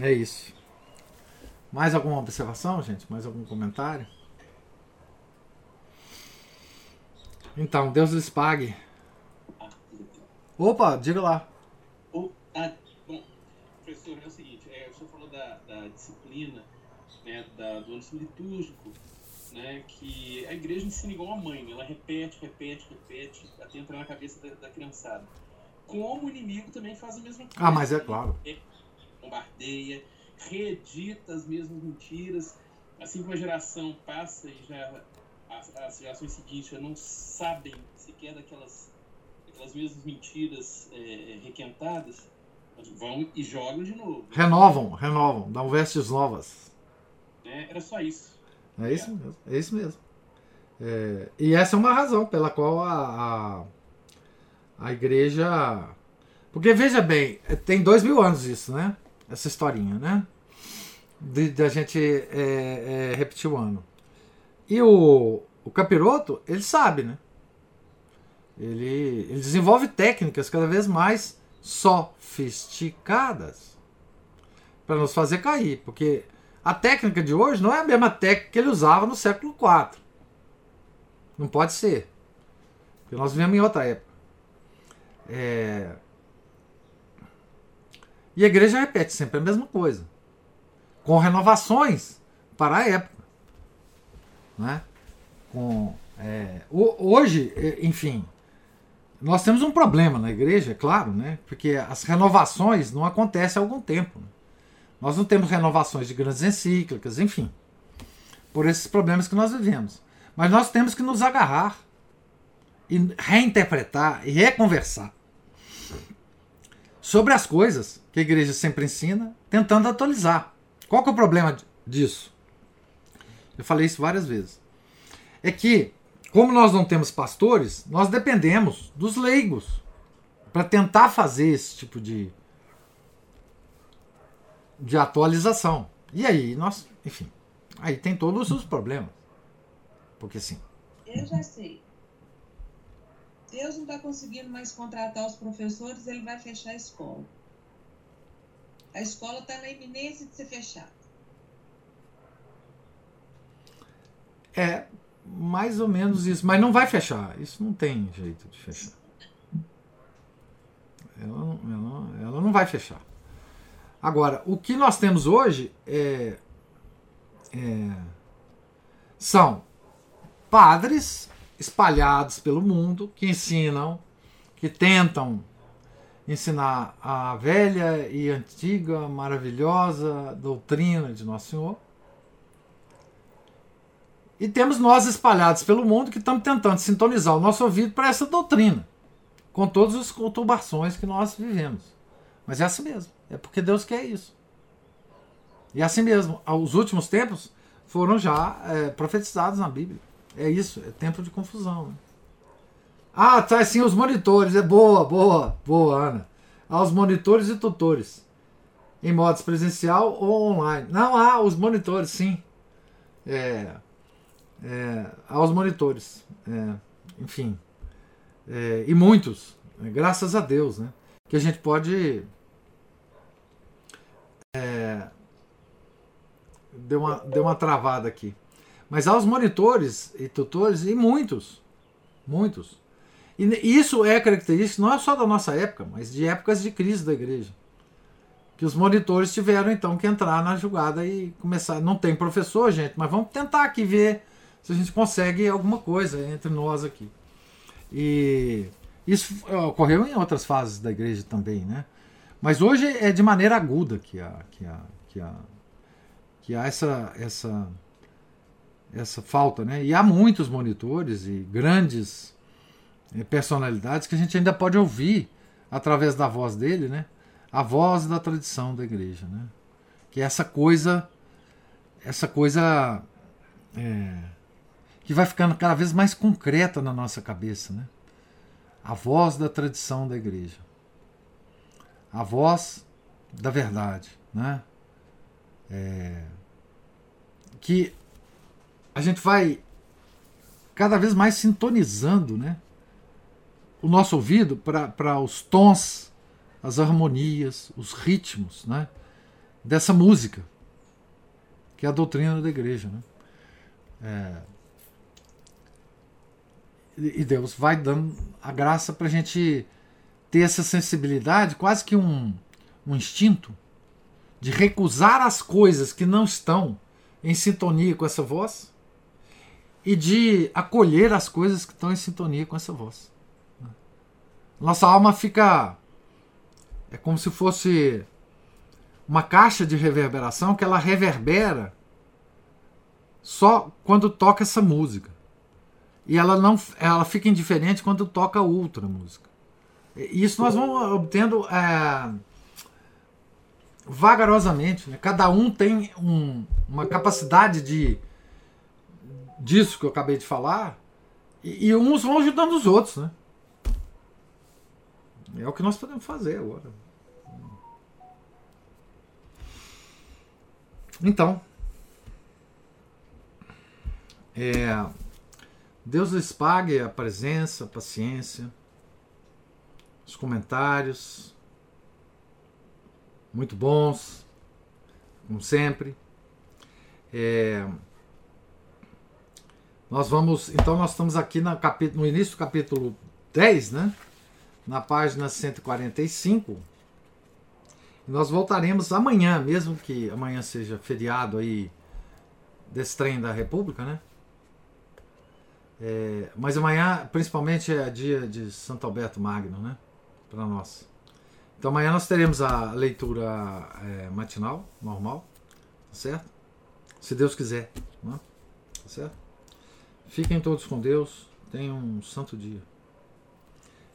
É isso. Mais alguma observação, gente? Mais algum comentário? Então, Deus lhes pague. Opa, diga lá. Oh, ah, bom, professor, é o seguinte, é, o senhor falou da, da disciplina, né, da, do ano litúrgico, né, que a igreja ensina igual a mãe, ela repete, repete, repete, até entrar na cabeça da, da criançada. Como o inimigo também faz a mesma coisa. Ah, mas é claro. Bombardeia, reedita as mesmas mentiras, assim como a geração passa e já as, as gerações seguintes já não sabem sequer daquelas, daquelas mesmas mentiras é, requentadas, vão e jogam de novo. Renovam, renovam, dão vestes novas. É, era só isso. É isso mesmo. É isso mesmo. É, e essa é uma razão pela qual a, a, a, igreja. Porque veja bem, tem dois mil anos isso, né? Essa historinha, né? De, de a gente é, é, repetir o ano. E o, o capiroto, ele sabe, né? Ele, ele desenvolve técnicas cada vez mais sofisticadas para nos fazer cair, porque a técnica de hoje não é a mesma técnica que ele usava no século IV. Não pode ser. Porque nós vivemos em outra época. É... E a igreja repete sempre a mesma coisa. Com renovações para a época. Né? Com, é... Hoje, é, enfim, nós temos um problema na igreja, é claro, né? porque as renovações não acontecem há algum tempo. Né? Nós não temos renovações de grandes encíclicas, enfim, por esses problemas que nós vivemos. Mas nós temos que nos agarrar e reinterpretar e reconversar sobre as coisas que a igreja sempre ensina, tentando atualizar. Qual que é o problema disso? Eu falei isso várias vezes. É que, como nós não temos pastores, nós dependemos dos leigos para tentar fazer esse tipo de de atualização. E aí, nós, enfim, aí tem todos os problemas. Porque sim. Eu já sei. Deus não está conseguindo mais contratar os professores, ele vai fechar a escola. A escola está na iminência de ser fechada. É, mais ou menos isso. Mas não vai fechar. Isso não tem jeito de fechar. Ela, ela, ela não vai fechar. Agora, o que nós temos hoje é, é, são padres espalhados pelo mundo que ensinam, que tentam ensinar a velha e antiga, maravilhosa doutrina de Nosso Senhor. E temos nós espalhados pelo mundo que estamos tentando sintonizar o nosso ouvido para essa doutrina, com todas as conturbações que nós vivemos. Mas é assim mesmo. É porque Deus quer isso. E assim mesmo, os últimos tempos foram já é, profetizados na Bíblia. É isso, é tempo de confusão. Né? Ah, tá assim os monitores. É boa, boa, boa, Ana. Há os monitores e tutores. Em modos presencial ou online. Não há os monitores, sim. É, é, há os monitores. É, enfim. É, e muitos. Né? Graças a Deus, né? Que a gente pode é, deu, uma, deu uma travada aqui. Mas há os monitores e tutores, e muitos. Muitos. E isso é característico não é só da nossa época, mas de épocas de crise da igreja. Que os monitores tiveram então que entrar na jogada e começar. Não tem professor, gente, mas vamos tentar aqui ver se a gente consegue alguma coisa entre nós aqui. E isso ocorreu em outras fases da igreja também, né? Mas hoje é de maneira aguda que há, que há, que há, que há essa, essa, essa falta. Né? E há muitos monitores e grandes personalidades que a gente ainda pode ouvir através da voz dele, né? a voz da tradição da igreja. Né? Que é essa coisa, essa coisa é, que vai ficando cada vez mais concreta na nossa cabeça. Né? A voz da tradição da igreja a voz da verdade, né? É, que a gente vai cada vez mais sintonizando né, o nosso ouvido para os tons, as harmonias, os ritmos né, dessa música, que é a doutrina da igreja. Né? É, e Deus vai dando a graça para a gente ter essa sensibilidade, quase que um, um instinto, de recusar as coisas que não estão em sintonia com essa voz e de acolher as coisas que estão em sintonia com essa voz. Nossa alma fica. É como se fosse uma caixa de reverberação que ela reverbera só quando toca essa música. E ela não ela fica indiferente quando toca outra música. Isso nós vamos obtendo é, vagarosamente. Né? Cada um tem um, uma capacidade de disso que eu acabei de falar, e, e uns vão ajudando os outros, né? É o que nós podemos fazer agora. Então, é, Deus lhes pague a presença, a paciência, os comentários, muito bons, como sempre. É, nós vamos, então nós estamos aqui no, capítulo, no início do capítulo 10, né? Na página 145. E nós voltaremos amanhã, mesmo que amanhã seja feriado aí desse trem da República, né? É, mas amanhã, principalmente, é dia de Santo Alberto Magno, né? Para nós. Então amanhã nós teremos a leitura é, matinal, normal, tá certo? Se Deus quiser, né? tá certo? Fiquem todos com Deus. Tenham um santo dia.